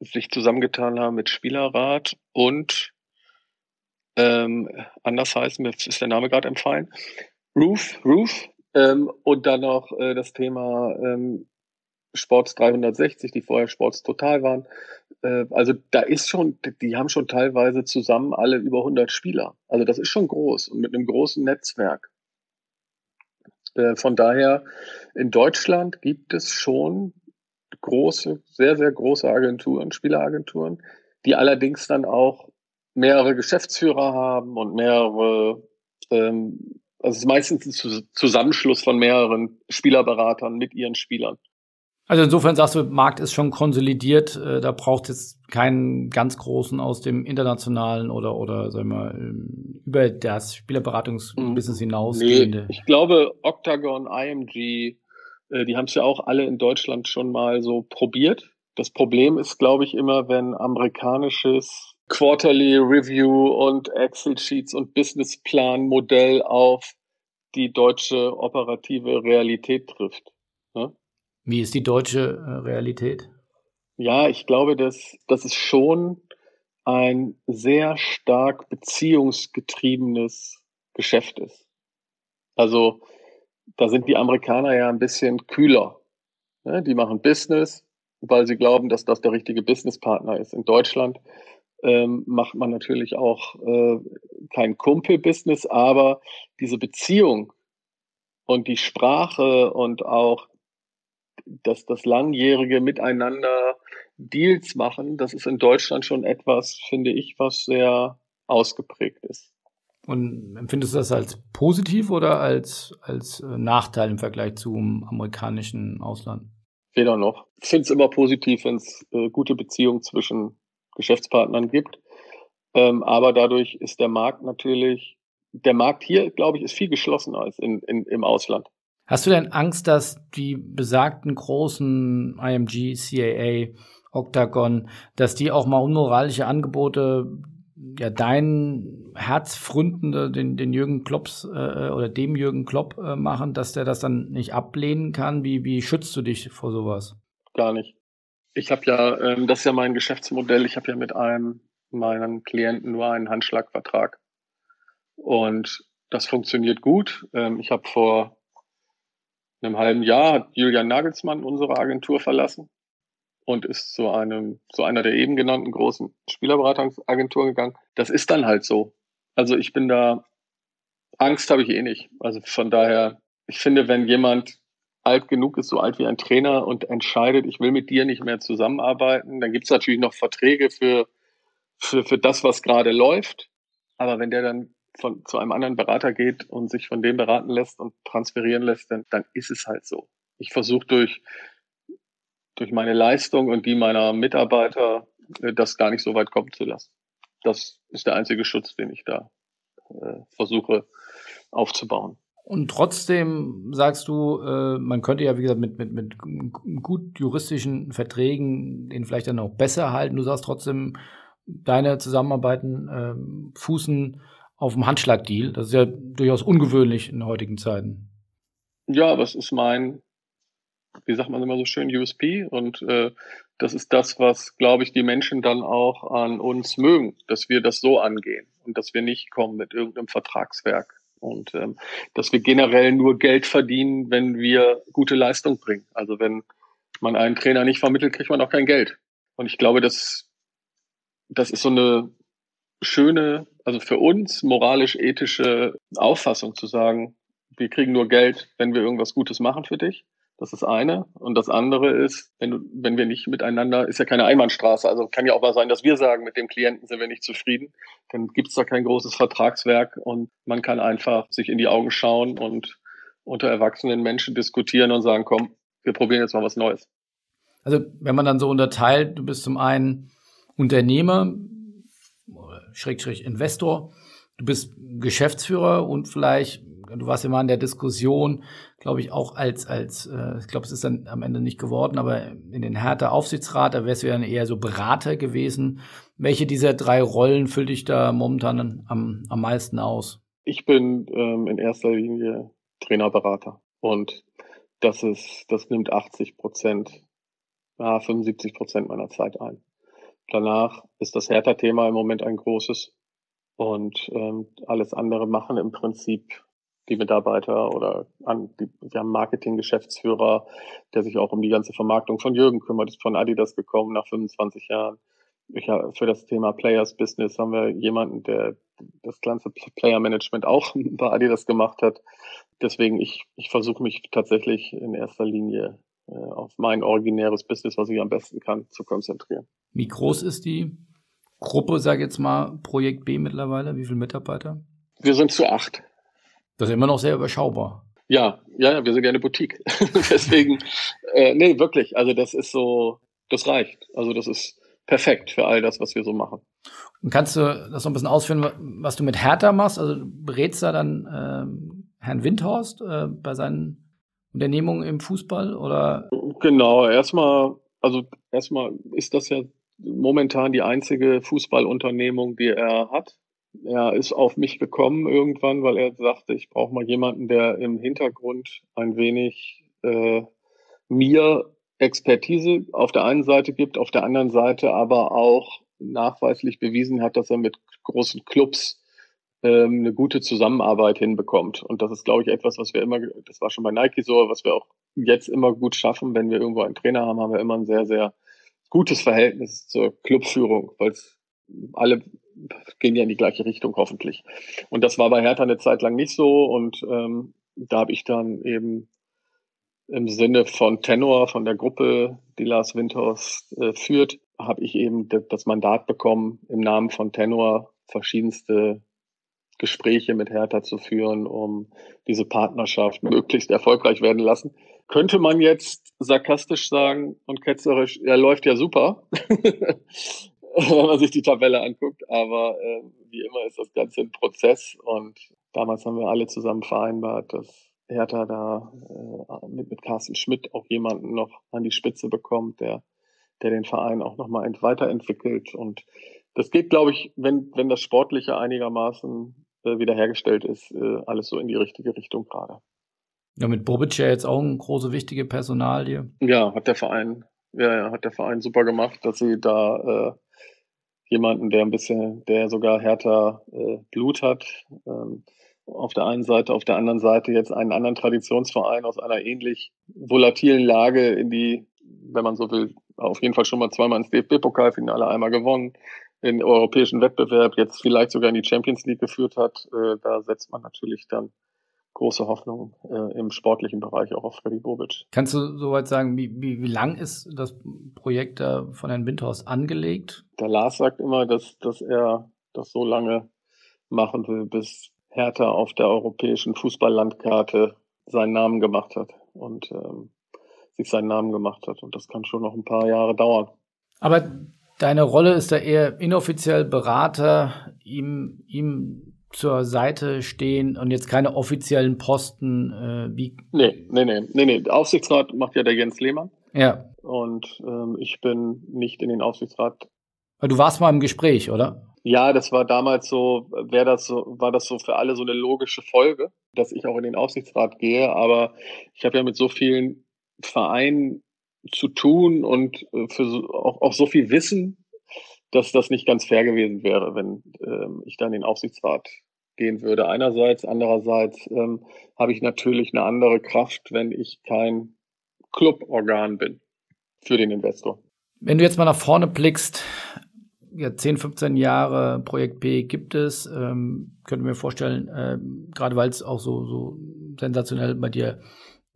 sich zusammengetan haben mit Spielerrat und ähm, anders heißt mir ist der Name gerade empfallen. Roof, Roof ähm, und dann noch äh, das Thema ähm, Sports 360, die vorher Sports Total waren. Äh, also da ist schon, die haben schon teilweise zusammen alle über 100 Spieler. Also das ist schon groß und mit einem großen Netzwerk. Äh, von daher, in Deutschland gibt es schon große, sehr, sehr große Agenturen, Spieleragenturen, die allerdings dann auch mehrere Geschäftsführer haben und mehrere, ähm, also es ist meistens ein Zusammenschluss von mehreren Spielerberatern mit ihren Spielern. Also insofern sagst du, Markt ist schon konsolidiert, äh, da braucht es keinen ganz großen aus dem internationalen oder oder sagen wir ähm, über das Spielerberatungsbusiness hinausgehende. Nee, ich glaube Octagon, IMG, äh, die haben es ja auch alle in Deutschland schon mal so probiert. Das Problem ist, glaube ich, immer, wenn amerikanisches Quarterly Review und Excel Sheets und Businessplan Modell auf die deutsche operative Realität trifft. Ne? Wie ist die deutsche äh, Realität? Ja, ich glaube, dass, dass es schon ein sehr stark beziehungsgetriebenes Geschäft ist. Also da sind die Amerikaner ja ein bisschen kühler. Ja, die machen Business, weil sie glauben, dass das der richtige Businesspartner ist. In Deutschland ähm, macht man natürlich auch äh, kein Kumpel-Business, aber diese Beziehung und die Sprache und auch dass das langjährige Miteinander Deals machen, das ist in Deutschland schon etwas, finde ich, was sehr ausgeprägt ist. Und empfindest du das als positiv oder als, als äh, Nachteil im Vergleich zum amerikanischen Ausland? Weder noch. Ich finde es immer positiv, wenn es äh, gute Beziehungen zwischen Geschäftspartnern gibt. Ähm, aber dadurch ist der Markt natürlich, der Markt hier, glaube ich, ist viel geschlossener als in, in, im Ausland. Hast du denn Angst, dass die besagten großen IMG, CAA, Octagon, dass die auch mal unmoralische Angebote, ja, deinen Herzfründende, den, den Jürgen Klopps äh, oder dem Jürgen Klopp äh, machen, dass der das dann nicht ablehnen kann? Wie, wie schützt du dich vor sowas? Gar nicht. Ich habe ja, ähm, das ist ja mein Geschäftsmodell, ich habe ja mit einem meinen Klienten nur einen Handschlagvertrag. Und das funktioniert gut. Ähm, ich habe vor einem halben Jahr hat Julian Nagelsmann unsere Agentur verlassen und ist zu einem, zu einer der eben genannten großen Spielerberatungsagenturen gegangen. Das ist dann halt so. Also ich bin da, Angst habe ich eh nicht. Also von daher, ich finde, wenn jemand alt genug ist, so alt wie ein Trainer und entscheidet, ich will mit dir nicht mehr zusammenarbeiten, dann gibt es natürlich noch Verträge für, für, für das, was gerade läuft. Aber wenn der dann von, zu einem anderen Berater geht und sich von dem beraten lässt und transferieren lässt, dann, dann ist es halt so. Ich versuche durch, durch meine Leistung und die meiner Mitarbeiter äh, das gar nicht so weit kommen zu lassen. Das ist der einzige Schutz, den ich da äh, versuche aufzubauen. Und trotzdem sagst du, äh, man könnte ja, wie gesagt, mit, mit, mit gut juristischen Verträgen den vielleicht dann auch besser halten. Du sagst trotzdem, deine Zusammenarbeiten äh, fußen auf dem Handschlagdeal. Das ist ja durchaus ungewöhnlich in heutigen Zeiten. Ja, das ist mein, wie sagt man immer so schön, USP. Und äh, das ist das, was, glaube ich, die Menschen dann auch an uns mögen, dass wir das so angehen und dass wir nicht kommen mit irgendeinem Vertragswerk. Und ähm, dass wir generell nur Geld verdienen, wenn wir gute Leistung bringen. Also wenn man einen Trainer nicht vermittelt, kriegt man auch kein Geld. Und ich glaube, das, das ist so eine schöne, also für uns moralisch-ethische Auffassung zu sagen, wir kriegen nur Geld, wenn wir irgendwas Gutes machen für dich. Das ist eine. Und das andere ist, wenn, du, wenn wir nicht miteinander, ist ja keine Einbahnstraße. Also kann ja auch mal sein, dass wir sagen, mit dem Klienten sind wir nicht zufrieden. Dann gibt's da kein großes Vertragswerk und man kann einfach sich in die Augen schauen und unter erwachsenen Menschen diskutieren und sagen, komm, wir probieren jetzt mal was Neues. Also wenn man dann so unterteilt, du bist zum einen Unternehmer, Schrägstrich Investor. Du bist Geschäftsführer und vielleicht, du warst ja mal in der Diskussion, glaube ich, auch als, als äh, ich glaube, es ist dann am Ende nicht geworden, aber in den Hertha Aufsichtsrat, da wärst du dann eher so Berater gewesen. Welche dieser drei Rollen füllt dich da momentan am, am meisten aus? Ich bin ähm, in erster Linie Trainerberater und das ist, das nimmt 80 Prozent, ja, 75 Prozent meiner Zeit ein. Danach ist das Hertha-Thema im Moment ein großes. Und ähm, alles andere machen im Prinzip die Mitarbeiter oder an, die, wir haben Marketing-Geschäftsführer, der sich auch um die ganze Vermarktung von Jürgen kümmert, ist von Adidas gekommen nach 25 Jahren. Ich, für das Thema Players Business haben wir jemanden, der das ganze Player Management auch bei Adidas gemacht hat. Deswegen, ich, ich versuche mich tatsächlich in erster Linie äh, auf mein originäres Business, was ich am besten kann, zu konzentrieren. Wie groß ist die Gruppe, sage jetzt mal, Projekt B mittlerweile? Wie viele Mitarbeiter? Wir sind zu acht. Das ist immer noch sehr überschaubar. Ja, ja, ja, wir sind ja eine Boutique. Deswegen, äh, nee, wirklich. Also das ist so, das reicht. Also das ist perfekt für all das, was wir so machen. Und kannst du das noch ein bisschen ausführen, was du mit Hertha machst? Also berätst du dann ähm, Herrn Windhorst äh, bei seinen Unternehmungen im Fußball oder? Genau, erstmal, also erstmal ist das ja momentan die einzige Fußballunternehmung, die er hat. Er ist auf mich gekommen irgendwann, weil er sagte, ich brauche mal jemanden, der im Hintergrund ein wenig äh, mir Expertise auf der einen Seite gibt, auf der anderen Seite aber auch nachweislich bewiesen hat, dass er mit großen Clubs ähm, eine gute Zusammenarbeit hinbekommt. Und das ist, glaube ich, etwas, was wir immer, das war schon bei Nike so, was wir auch jetzt immer gut schaffen. Wenn wir irgendwo einen Trainer haben, haben wir immer ein sehr, sehr gutes Verhältnis zur Clubführung, weil alle gehen ja in die gleiche Richtung hoffentlich. Und das war bei Hertha eine Zeit lang nicht so. Und ähm, da habe ich dann eben im Sinne von Tenor, von der Gruppe, die Lars Windhorst äh, führt, habe ich eben das Mandat bekommen, im Namen von Tenor verschiedenste Gespräche mit Hertha zu führen, um diese Partnerschaft möglichst erfolgreich werden lassen. Könnte man jetzt sarkastisch sagen und ketzerisch, er läuft ja super, wenn man sich die Tabelle anguckt, aber äh, wie immer ist das Ganze ein Prozess und damals haben wir alle zusammen vereinbart, dass Hertha da äh, mit, mit Carsten Schmidt auch jemanden noch an die Spitze bekommt, der, der den Verein auch nochmal weiterentwickelt. Und das geht, glaube ich, wenn, wenn das Sportliche einigermaßen äh, wiederhergestellt ist, äh, alles so in die richtige Richtung gerade. Ja, mit Bobic ja jetzt auch eine große, wichtige Personalie. Ja, hat der Verein, ja, ja, hat der Verein super gemacht, dass sie da äh, jemanden, der ein bisschen, der sogar härter äh, Blut hat, ähm, auf der einen Seite, auf der anderen Seite jetzt einen anderen Traditionsverein aus einer ähnlich volatilen Lage in die, wenn man so will, auf jeden Fall schon mal zweimal ins DFB-Pokalfinale einmal gewonnen, in europäischen Wettbewerb jetzt vielleicht sogar in die Champions League geführt hat. Äh, da setzt man natürlich dann große Hoffnung äh, im sportlichen Bereich auch auf Freddy Bobic. Kannst du soweit sagen, wie, wie, wie lang ist das Projekt da von Herrn Windhorst angelegt? Der Lars sagt immer, dass, dass er das so lange machen will, bis Hertha auf der europäischen Fußballlandkarte seinen Namen gemacht hat und ähm, sich seinen Namen gemacht hat. Und das kann schon noch ein paar Jahre dauern. Aber deine Rolle ist da eher inoffiziell Berater, ihm, ihm zur Seite stehen und jetzt keine offiziellen Posten äh, wie. Nee, nee, nee, nee, nee. Aufsichtsrat macht ja der Jens Lehmann. Ja. Und ähm, ich bin nicht in den Aufsichtsrat. Du warst mal im Gespräch, oder? Ja, das war damals so, wäre das so, war das so für alle so eine logische Folge, dass ich auch in den Aufsichtsrat gehe. Aber ich habe ja mit so vielen Vereinen zu tun und äh, für so, auch, auch so viel Wissen, dass das nicht ganz fair gewesen wäre, wenn ähm, ich dann in den Aufsichtsrat gehen würde. Einerseits, andererseits ähm, habe ich natürlich eine andere Kraft, wenn ich kein Cluborgan bin für den Investor. Wenn du jetzt mal nach vorne blickst, ja, 10, 15 Jahre Projekt B gibt es. Ähm, könnte mir vorstellen, äh, gerade weil es auch so, so sensationell bei dir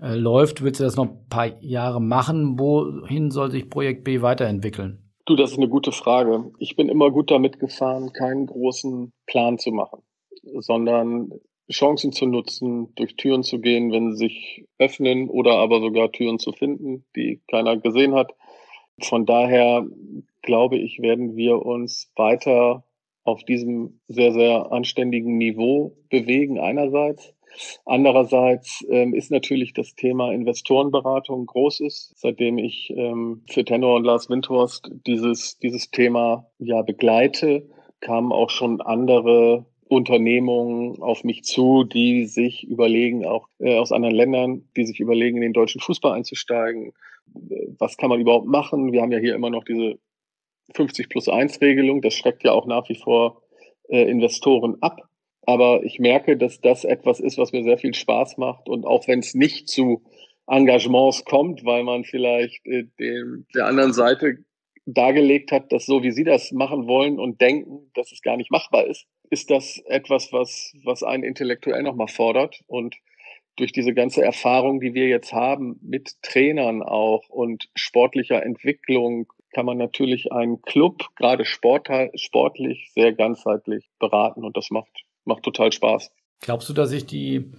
äh, läuft, willst du das noch ein paar Jahre machen? Wohin soll sich Projekt B weiterentwickeln? Du, das ist eine gute Frage. Ich bin immer gut damit gefahren, keinen großen Plan zu machen, sondern Chancen zu nutzen, durch Türen zu gehen, wenn sie sich öffnen oder aber sogar Türen zu finden, die keiner gesehen hat. Von daher glaube ich, werden wir uns weiter auf diesem sehr, sehr anständigen Niveau bewegen einerseits. Andererseits ähm, ist natürlich das Thema Investorenberatung großes. Seitdem ich ähm, für Tenor und Lars Windhorst dieses, dieses Thema ja begleite, kamen auch schon andere Unternehmungen auf mich zu, die sich überlegen, auch äh, aus anderen Ländern, die sich überlegen, in den deutschen Fußball einzusteigen. Was kann man überhaupt machen? Wir haben ja hier immer noch diese 50 plus 1 Regelung. Das schreckt ja auch nach wie vor äh, Investoren ab. Aber ich merke, dass das etwas ist, was mir sehr viel Spaß macht. Und auch wenn es nicht zu Engagements kommt, weil man vielleicht äh, dem, der anderen Seite dargelegt hat, dass so wie sie das machen wollen und denken, dass es gar nicht machbar ist, ist das etwas, was, was einen intellektuell nochmal fordert. Und durch diese ganze Erfahrung, die wir jetzt haben mit Trainern auch und sportlicher Entwicklung, kann man natürlich einen Club, gerade Sport, sportlich, sehr ganzheitlich beraten und das macht, macht total Spaß. Glaubst du, dass sich die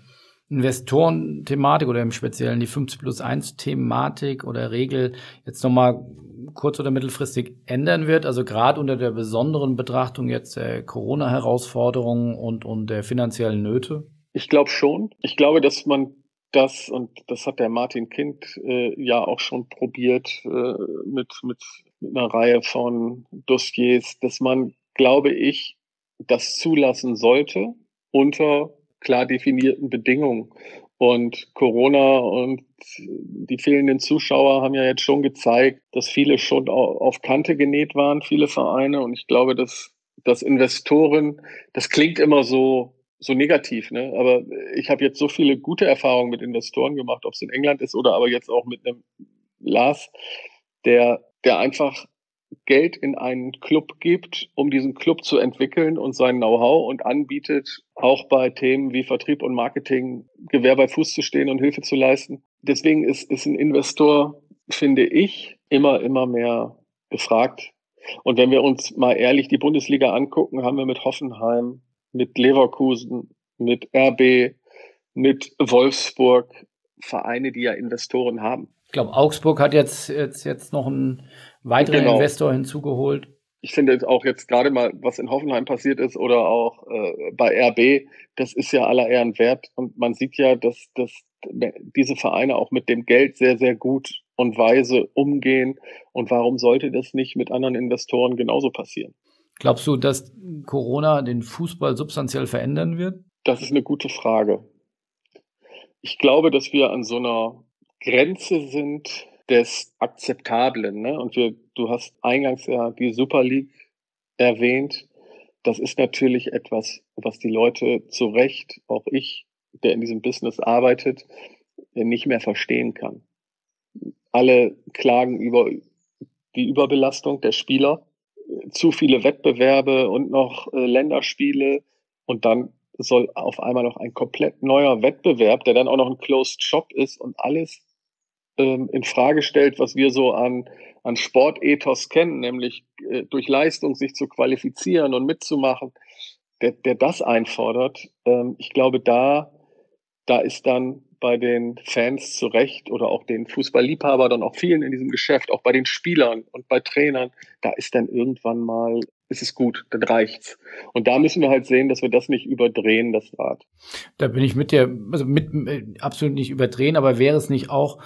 Investoren-Thematik oder im Speziellen die 50 plus 1 Thematik oder Regel jetzt nochmal kurz- oder mittelfristig ändern wird? Also gerade unter der besonderen Betrachtung jetzt der Corona-Herausforderungen und, und der finanziellen Nöte? Ich glaube schon. Ich glaube, dass man das, und das hat der Martin Kind äh, ja auch schon probiert äh, mit, mit, mit einer Reihe von Dossiers, dass man, glaube ich, das zulassen sollte unter klar definierten Bedingungen. Und Corona und die fehlenden Zuschauer haben ja jetzt schon gezeigt, dass viele schon auf Kante genäht waren, viele Vereine. Und ich glaube, dass, dass Investoren, das klingt immer so, so negativ, ne? Aber ich habe jetzt so viele gute Erfahrungen mit Investoren gemacht, ob es in England ist oder aber jetzt auch mit einem Lars, der, der einfach Geld in einen Club gibt, um diesen Club zu entwickeln und sein Know-how und anbietet, auch bei Themen wie Vertrieb und Marketing Gewehr bei Fuß zu stehen und Hilfe zu leisten. Deswegen ist, ist ein Investor, finde ich, immer, immer mehr gefragt. Und wenn wir uns mal ehrlich die Bundesliga angucken, haben wir mit Hoffenheim, mit Leverkusen, mit RB, mit Wolfsburg Vereine, die ja Investoren haben. Ich glaube, Augsburg hat jetzt, jetzt, jetzt noch einen weiteren genau. Investor hinzugeholt. Ich finde auch jetzt gerade mal, was in Hoffenheim passiert ist oder auch äh, bei RB, das ist ja aller Ehren wert. Und man sieht ja, dass, dass diese Vereine auch mit dem Geld sehr, sehr gut und weise umgehen. Und warum sollte das nicht mit anderen Investoren genauso passieren? Glaubst du, dass Corona den Fußball substanziell verändern wird? Das ist eine gute Frage. Ich glaube, dass wir an so einer Grenze sind, des Akzeptablen. Ne? Und wir, du hast eingangs ja die Super League erwähnt. Das ist natürlich etwas, was die Leute zu Recht, auch ich, der in diesem Business arbeitet, nicht mehr verstehen kann. Alle klagen über die Überbelastung der Spieler, zu viele Wettbewerbe und noch äh, Länderspiele und dann soll auf einmal noch ein komplett neuer Wettbewerb, der dann auch noch ein Closed Shop ist und alles ähm, in Frage stellt, was wir so an, an Sportethos kennen, nämlich äh, durch Leistung sich zu qualifizieren und mitzumachen, der, der das einfordert, ähm, ich glaube, da, da ist dann bei den Fans zu Recht oder auch den Fußballliebhabern und auch vielen in diesem Geschäft, auch bei den Spielern und bei Trainern, da ist dann irgendwann mal, ist es gut, dann reicht's. Und da müssen wir halt sehen, dass wir das nicht überdrehen, das Rad. Da bin ich mit dir, also mit, äh, absolut nicht überdrehen, aber wäre es nicht auch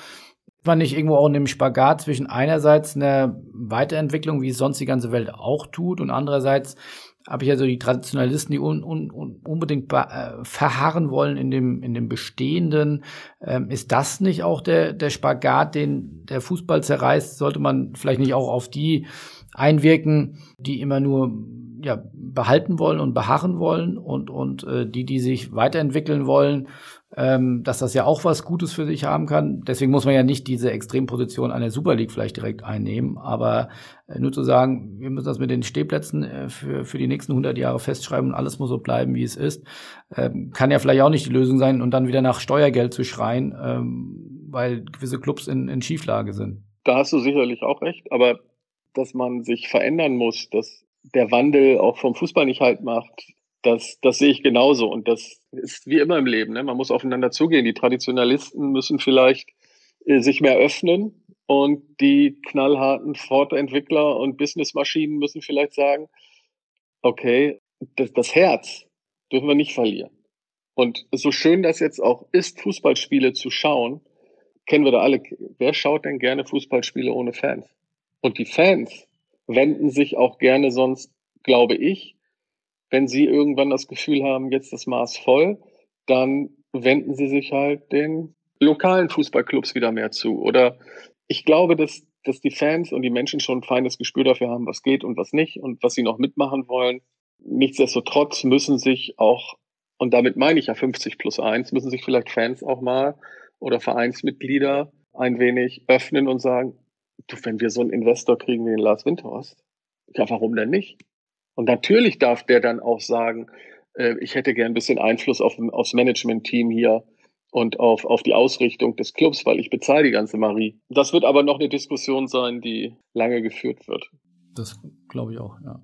man nicht irgendwo auch in dem Spagat zwischen einerseits einer Weiterentwicklung, wie es sonst die ganze Welt auch tut, und andererseits habe ich ja so die Traditionalisten, die un, un, unbedingt äh, verharren wollen in dem, in dem Bestehenden. Ähm, ist das nicht auch der, der Spagat, den der Fußball zerreißt? Sollte man vielleicht nicht auch auf die einwirken, die immer nur ja, behalten wollen und beharren wollen und, und äh, die, die sich weiterentwickeln wollen, ähm, dass das ja auch was Gutes für sich haben kann. Deswegen muss man ja nicht diese Extremposition an der Super League vielleicht direkt einnehmen, aber äh, nur zu sagen, wir müssen das mit den Stehplätzen äh, für, für die nächsten 100 Jahre festschreiben und alles muss so bleiben, wie es ist, ähm, kann ja vielleicht auch nicht die Lösung sein und dann wieder nach Steuergeld zu schreien, ähm, weil gewisse Clubs in, in Schieflage sind. Da hast du sicherlich auch recht, aber dass man sich verändern muss, dass der Wandel auch vom Fußball nicht halt macht, das, das sehe ich genauso. Und das ist wie immer im Leben. Ne? Man muss aufeinander zugehen. Die Traditionalisten müssen vielleicht äh, sich mehr öffnen und die knallharten Fortentwickler und Businessmaschinen müssen vielleicht sagen, okay, das, das Herz dürfen wir nicht verlieren. Und so schön das jetzt auch ist, Fußballspiele zu schauen, kennen wir da alle. Wer schaut denn gerne Fußballspiele ohne Fans? Und die Fans wenden sich auch gerne sonst, glaube ich, wenn Sie irgendwann das Gefühl haben, jetzt das Maß voll, dann wenden Sie sich halt den lokalen Fußballclubs wieder mehr zu. Oder ich glaube, dass dass die Fans und die Menschen schon ein feines Gespür dafür haben, was geht und was nicht und was sie noch mitmachen wollen. Nichtsdestotrotz müssen sich auch, und damit meine ich ja 50 plus 1, müssen sich vielleicht Fans auch mal oder Vereinsmitglieder ein wenig öffnen und sagen, du, wenn wir so einen Investor kriegen wie den Lars Windhorst, ja, warum denn nicht? Und natürlich darf der dann auch sagen, äh, ich hätte gern ein bisschen Einfluss auf, aufs Management-Team hier und auf, auf die Ausrichtung des Clubs, weil ich bezahle die ganze Marie. Das wird aber noch eine Diskussion sein, die lange geführt wird. Das glaube ich auch, ja.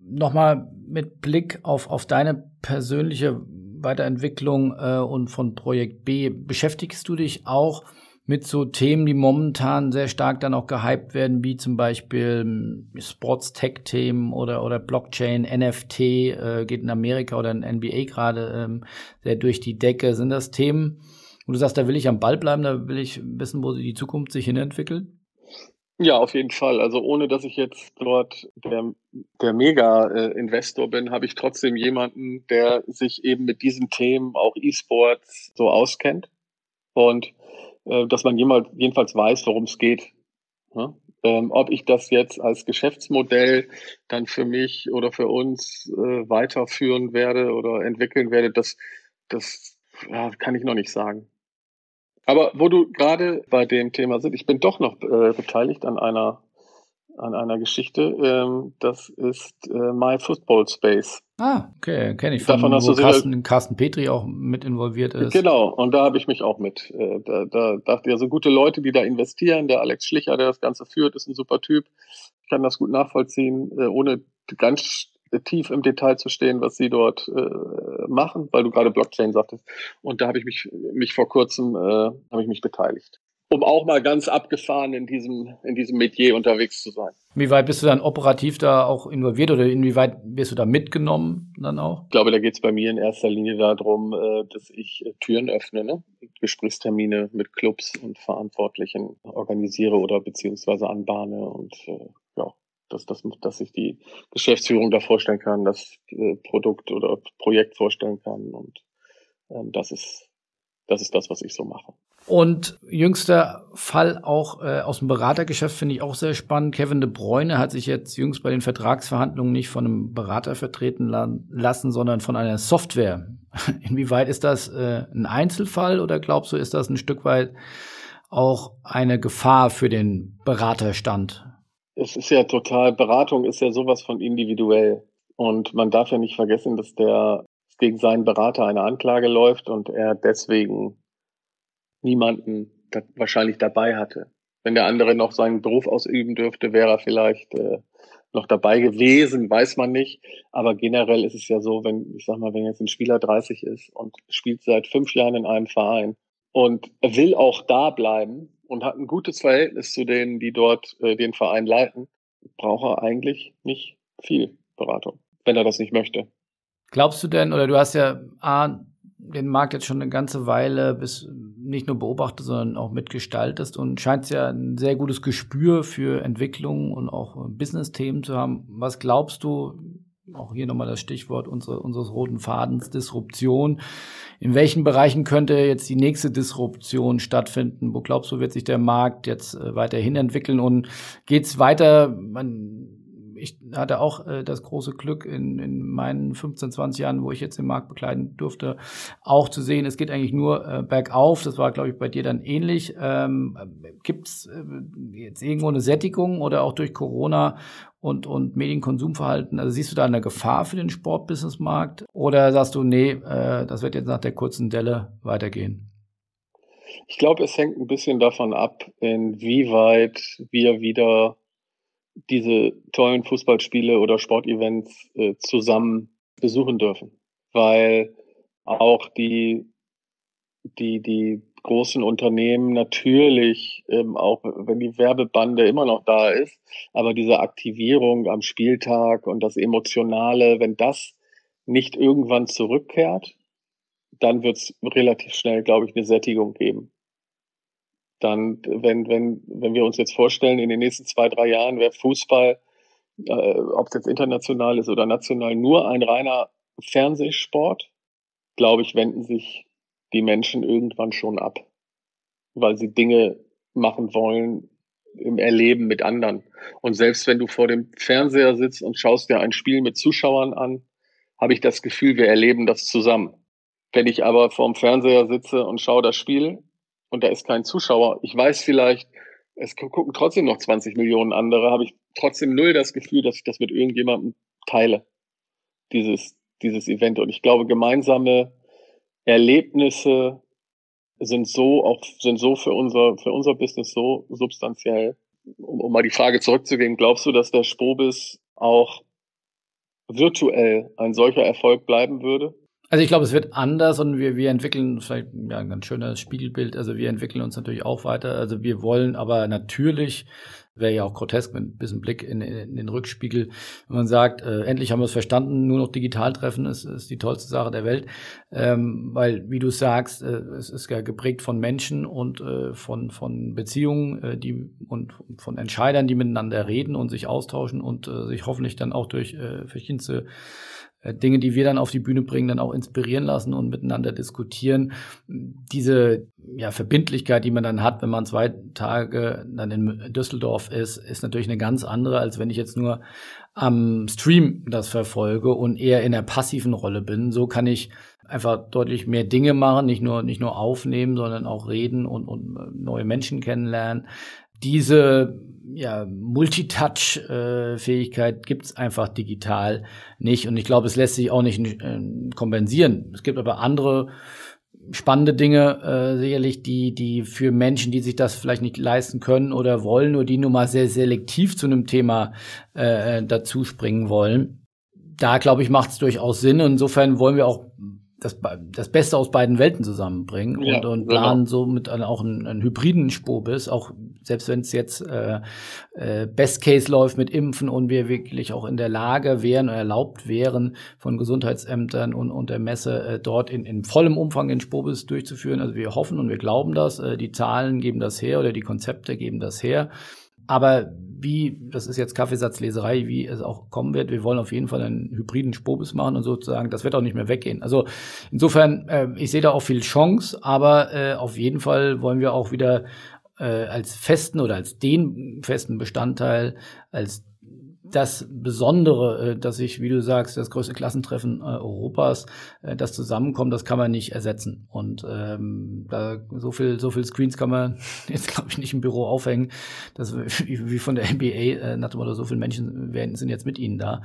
Nochmal mit Blick auf, auf deine persönliche Weiterentwicklung äh, und von Projekt B. Beschäftigst du dich auch mit so Themen, die momentan sehr stark dann auch gehypt werden, wie zum Beispiel hm, Sports-Tech-Themen oder, oder Blockchain, NFT, äh, geht in Amerika oder in NBA gerade ähm, sehr durch die Decke. Sind das Themen, wo du sagst, da will ich am Ball bleiben, da will ich wissen, wo die Zukunft sich hinentwickelt? Ja, auf jeden Fall. Also ohne dass ich jetzt dort der, der Mega-Investor bin, habe ich trotzdem jemanden, der sich eben mit diesen Themen, auch E-Sports, so auskennt. Und äh, dass man jemals, jedenfalls weiß, worum es geht. Ja? Ähm, ob ich das jetzt als Geschäftsmodell dann für mich oder für uns äh, weiterführen werde oder entwickeln werde, das, das ja, kann ich noch nicht sagen. Aber wo du gerade bei dem Thema sind, ich bin doch noch äh, beteiligt an einer an einer Geschichte. Ähm, das ist äh, My Football Space. Ah, okay, kenne ich. Von, Davon hast wo du Carsten, Carsten Petri auch mit involviert ist. Genau, und da habe ich mich auch mit. Äh, da, da dachte ich, ja, so gute Leute, die da investieren. Der Alex Schlicher, der das Ganze führt, ist ein super Typ. Ich kann das gut nachvollziehen, äh, ohne ganz tief im Detail zu stehen, was sie dort äh, machen, weil du gerade Blockchain sagtest. Und da habe ich mich, mich vor kurzem äh, habe ich mich beteiligt um auch mal ganz abgefahren in diesem, in diesem Metier unterwegs zu sein. Wie weit bist du dann operativ da auch involviert oder inwieweit wirst du da mitgenommen dann auch? Ich glaube, da geht es bei mir in erster Linie darum, äh, dass ich äh, Türen öffne, ne? Gesprächstermine mit Clubs und Verantwortlichen organisiere oder beziehungsweise anbahne und äh, ja, dass, dass, dass ich die Geschäftsführung da vorstellen kann, das Produkt oder Projekt vorstellen kann und ähm, das ist das ist das, was ich so mache. Und jüngster Fall auch äh, aus dem Beratergeschäft finde ich auch sehr spannend. Kevin de Bruyne hat sich jetzt jüngst bei den Vertragsverhandlungen nicht von einem Berater vertreten lassen, sondern von einer Software. Inwieweit ist das äh, ein Einzelfall oder glaubst du, ist das ein Stück weit auch eine Gefahr für den Beraterstand? Es ist ja total, Beratung ist ja sowas von individuell. Und man darf ja nicht vergessen, dass der gegen seinen Berater eine Anklage läuft und er deswegen niemanden da wahrscheinlich dabei hatte. Wenn der andere noch seinen Beruf ausüben dürfte, wäre er vielleicht äh, noch dabei gewesen, weiß man nicht. Aber generell ist es ja so, wenn, ich sag mal, wenn jetzt ein Spieler 30 ist und spielt seit fünf Jahren in einem Verein und will auch da bleiben und hat ein gutes Verhältnis zu denen, die dort äh, den Verein leiten, braucht er eigentlich nicht viel Beratung, wenn er das nicht möchte. Glaubst du denn, oder du hast ja A, den Markt jetzt schon eine ganze Weile bis nicht nur beobachtet, sondern auch mitgestaltest und scheinst ja ein sehr gutes Gespür für Entwicklung und auch Business-Themen zu haben. Was glaubst du, auch hier nochmal das Stichwort unsere, unseres roten Fadens, Disruption. In welchen Bereichen könnte jetzt die nächste Disruption stattfinden? Wo glaubst du, wird sich der Markt jetzt äh, weiterhin entwickeln und geht es weiter? Man, ich hatte auch äh, das große Glück in, in meinen 15, 20 Jahren, wo ich jetzt den Markt bekleiden durfte, auch zu sehen, es geht eigentlich nur äh, bergauf. Das war, glaube ich, bei dir dann ähnlich. Ähm, Gibt es äh, jetzt irgendwo eine Sättigung oder auch durch Corona und, und Medienkonsumverhalten? Also siehst du da eine Gefahr für den Sportbusinessmarkt? Oder sagst du, nee, äh, das wird jetzt nach der kurzen Delle weitergehen? Ich glaube, es hängt ein bisschen davon ab, inwieweit wir wieder diese tollen Fußballspiele oder Sportevents äh, zusammen besuchen dürfen. Weil auch die, die, die großen Unternehmen natürlich, ähm, auch wenn die Werbebande immer noch da ist, aber diese Aktivierung am Spieltag und das Emotionale, wenn das nicht irgendwann zurückkehrt, dann wird es relativ schnell, glaube ich, eine Sättigung geben dann, wenn, wenn, wenn wir uns jetzt vorstellen, in den nächsten zwei, drei Jahren wäre Fußball, äh, ob es jetzt international ist oder national, nur ein reiner Fernsehsport, glaube ich, wenden sich die Menschen irgendwann schon ab, weil sie Dinge machen wollen, im Erleben mit anderen. Und selbst wenn du vor dem Fernseher sitzt und schaust dir ein Spiel mit Zuschauern an, habe ich das Gefühl, wir erleben das zusammen. Wenn ich aber vorm Fernseher sitze und schaue das Spiel und da ist kein Zuschauer, ich weiß vielleicht, es gucken trotzdem noch 20 Millionen andere, habe ich trotzdem null das Gefühl, dass ich das mit irgendjemandem teile, dieses, dieses Event. Und ich glaube, gemeinsame Erlebnisse sind so auch, sind so für unser, für unser Business so substanziell. Um, um mal die Frage zurückzugehen, glaubst du, dass der Spobis auch virtuell ein solcher Erfolg bleiben würde? Also ich glaube, es wird anders und wir, wir entwickeln vielleicht ja, ein ganz schönes Spiegelbild. Also wir entwickeln uns natürlich auch weiter. Also wir wollen aber natürlich wäre ja auch grotesk mit ein bisschen Blick in, in, den Rückspiegel, wenn man sagt, äh, endlich haben wir es verstanden, nur noch digital treffen ist, ist die tollste Sache der Welt. Ähm, weil, wie du sagst, äh, es ist ja geprägt von Menschen und äh, von, von Beziehungen äh, die, und von Entscheidern, die miteinander reden und sich austauschen und äh, sich hoffentlich dann auch durch äh, verschiedenste Dinge, die wir dann auf die Bühne bringen, dann auch inspirieren lassen und miteinander diskutieren. Diese ja, Verbindlichkeit, die man dann hat, wenn man zwei Tage dann in Düsseldorf ist, ist natürlich eine ganz andere, als wenn ich jetzt nur am Stream das verfolge und eher in der passiven Rolle bin. So kann ich einfach deutlich mehr Dinge machen, nicht nur, nicht nur aufnehmen, sondern auch reden und, und neue Menschen kennenlernen. Diese ja, Multitouch-Fähigkeit äh, gibt es einfach digital nicht. Und ich glaube, es lässt sich auch nicht äh, kompensieren. Es gibt aber andere spannende Dinge, äh, sicherlich, die, die für Menschen, die sich das vielleicht nicht leisten können oder wollen, oder die nur mal sehr selektiv zu einem Thema äh, dazu springen wollen. Da, glaube ich, macht es durchaus Sinn. Insofern wollen wir auch das, das Beste aus beiden Welten zusammenbringen ja, und, und genau. planen genau. somit auch einen, einen hybriden Spobis, auch selbst wenn es jetzt äh, äh, Best Case läuft mit Impfen und wir wirklich auch in der Lage wären oder erlaubt wären, von Gesundheitsämtern und, und der Messe äh, dort in, in vollem Umfang den Spobis durchzuführen. Also wir hoffen und wir glauben das, äh, die Zahlen geben das her oder die Konzepte geben das her. Aber wie, das ist jetzt Kaffeesatzleserei, wie es auch kommen wird, wir wollen auf jeden Fall einen hybriden Spobis machen und sozusagen, das wird auch nicht mehr weggehen. Also insofern, äh, ich sehe da auch viel Chance, aber äh, auf jeden Fall wollen wir auch wieder äh, als festen oder als den festen Bestandteil, als das Besondere, äh, dass ich, wie du sagst, das größte Klassentreffen äh, Europas, äh, das Zusammenkommt, das kann man nicht ersetzen. Und ähm, da so viel, so viel Screens kann man jetzt, glaube ich, nicht im Büro aufhängen. Das wie, wie von der NBA, nach dem Motto, so viele Menschen werden, sind jetzt mit ihnen da.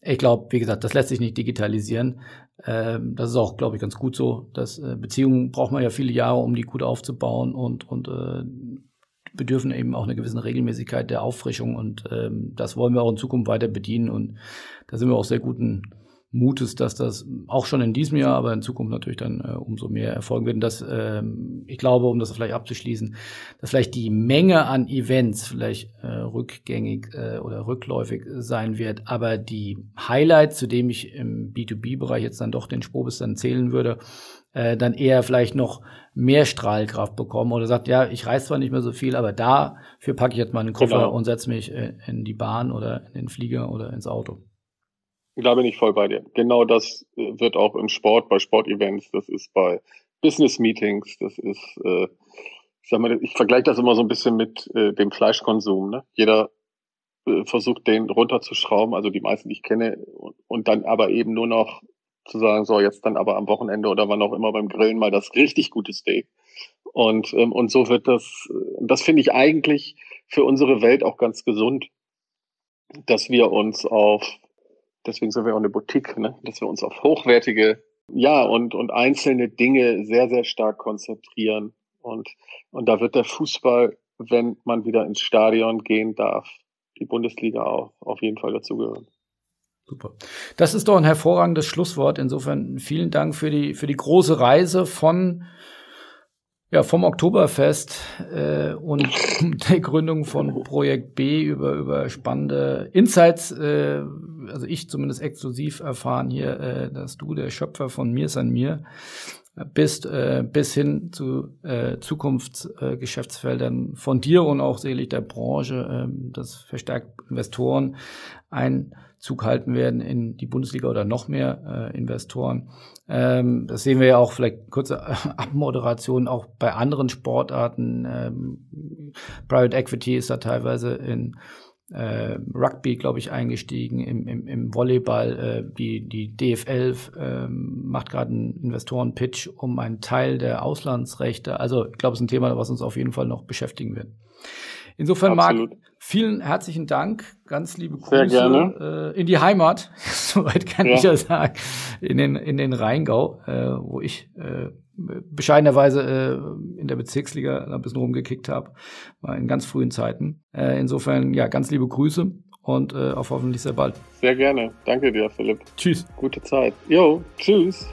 Ich glaube, wie gesagt, das lässt sich nicht digitalisieren. Ähm, das ist auch, glaube ich, ganz gut so. Dass äh, Beziehungen braucht man ja viele Jahre, um die gut aufzubauen und und äh, bedürfen eben auch einer gewissen Regelmäßigkeit der Auffrischung und ähm, das wollen wir auch in Zukunft weiter bedienen und da sind wir auch sehr guten Mutes, dass das auch schon in diesem Jahr, aber in Zukunft natürlich dann äh, umso mehr erfolgen wird. Und das, ähm, ich glaube, um das vielleicht abzuschließen, dass vielleicht die Menge an Events vielleicht äh, rückgängig äh, oder rückläufig sein wird, aber die Highlights, zu dem ich im B2B-Bereich jetzt dann doch den Spobis dann zählen würde, äh, dann eher vielleicht noch mehr Strahlkraft bekommen oder sagt, ja, ich reise zwar nicht mehr so viel, aber dafür packe ich jetzt mal einen Koffer genau. und setze mich äh, in die Bahn oder in den Flieger oder ins Auto. Da bin ich voll bei dir. Genau das äh, wird auch im Sport, bei Sportevents, das ist bei Business Meetings, das ist, äh, ich sag mal, ich vergleiche das immer so ein bisschen mit äh, dem Fleischkonsum. Ne? Jeder äh, versucht, den runterzuschrauben, also die meisten, die ich kenne, und, und dann aber eben nur noch zu sagen, so jetzt dann aber am Wochenende oder wann auch immer beim Grillen mal das richtig gute Steak. Und, ähm, und so wird das, das finde ich eigentlich für unsere Welt auch ganz gesund, dass wir uns auf, deswegen sind wir auch eine Boutique, ne? dass wir uns auf hochwertige, ja, und, und einzelne Dinge sehr, sehr stark konzentrieren. Und, und da wird der Fußball, wenn man wieder ins Stadion gehen darf, die Bundesliga auch auf jeden Fall dazugehören. Super. Das ist doch ein hervorragendes Schlusswort. Insofern vielen Dank für die, für die große Reise von, ja, vom Oktoberfest äh, und der Gründung von Projekt B über, über spannende Insights. Äh, also ich zumindest exklusiv erfahren hier, äh, dass du der Schöpfer von Mir ist an mir bist, äh, bis hin zu äh, Zukunftsgeschäftsfeldern äh, von dir und auch sicherlich der Branche, äh, das verstärkt Investoren Einzug halten werden in die Bundesliga oder noch mehr äh, Investoren. Ähm, das sehen wir ja auch vielleicht kurze Abmoderation auch bei anderen Sportarten. Ähm, Private Equity ist da teilweise in äh, Rugby, glaube ich, eingestiegen, im, im, im Volleyball. Äh, die, die DFL äh, macht gerade einen Investoren-Pitch um einen Teil der Auslandsrechte. Also ich glaube, es ist ein Thema, was uns auf jeden Fall noch beschäftigen wird. Insofern, Absolut. Marc, vielen herzlichen Dank. Ganz liebe Grüße Sehr gerne. Äh, in die Heimat, soweit kann ja. ich ja sagen, in den, in den Rheingau, äh, wo ich äh, bescheidenerweise äh, in der Bezirksliga ein bisschen rumgekickt habe, war in ganz frühen Zeiten. Äh, insofern, ja, ganz liebe Grüße und äh, auf hoffentlich sehr bald. Sehr gerne. Danke dir, Philipp. Tschüss. Gute Zeit. Jo, tschüss.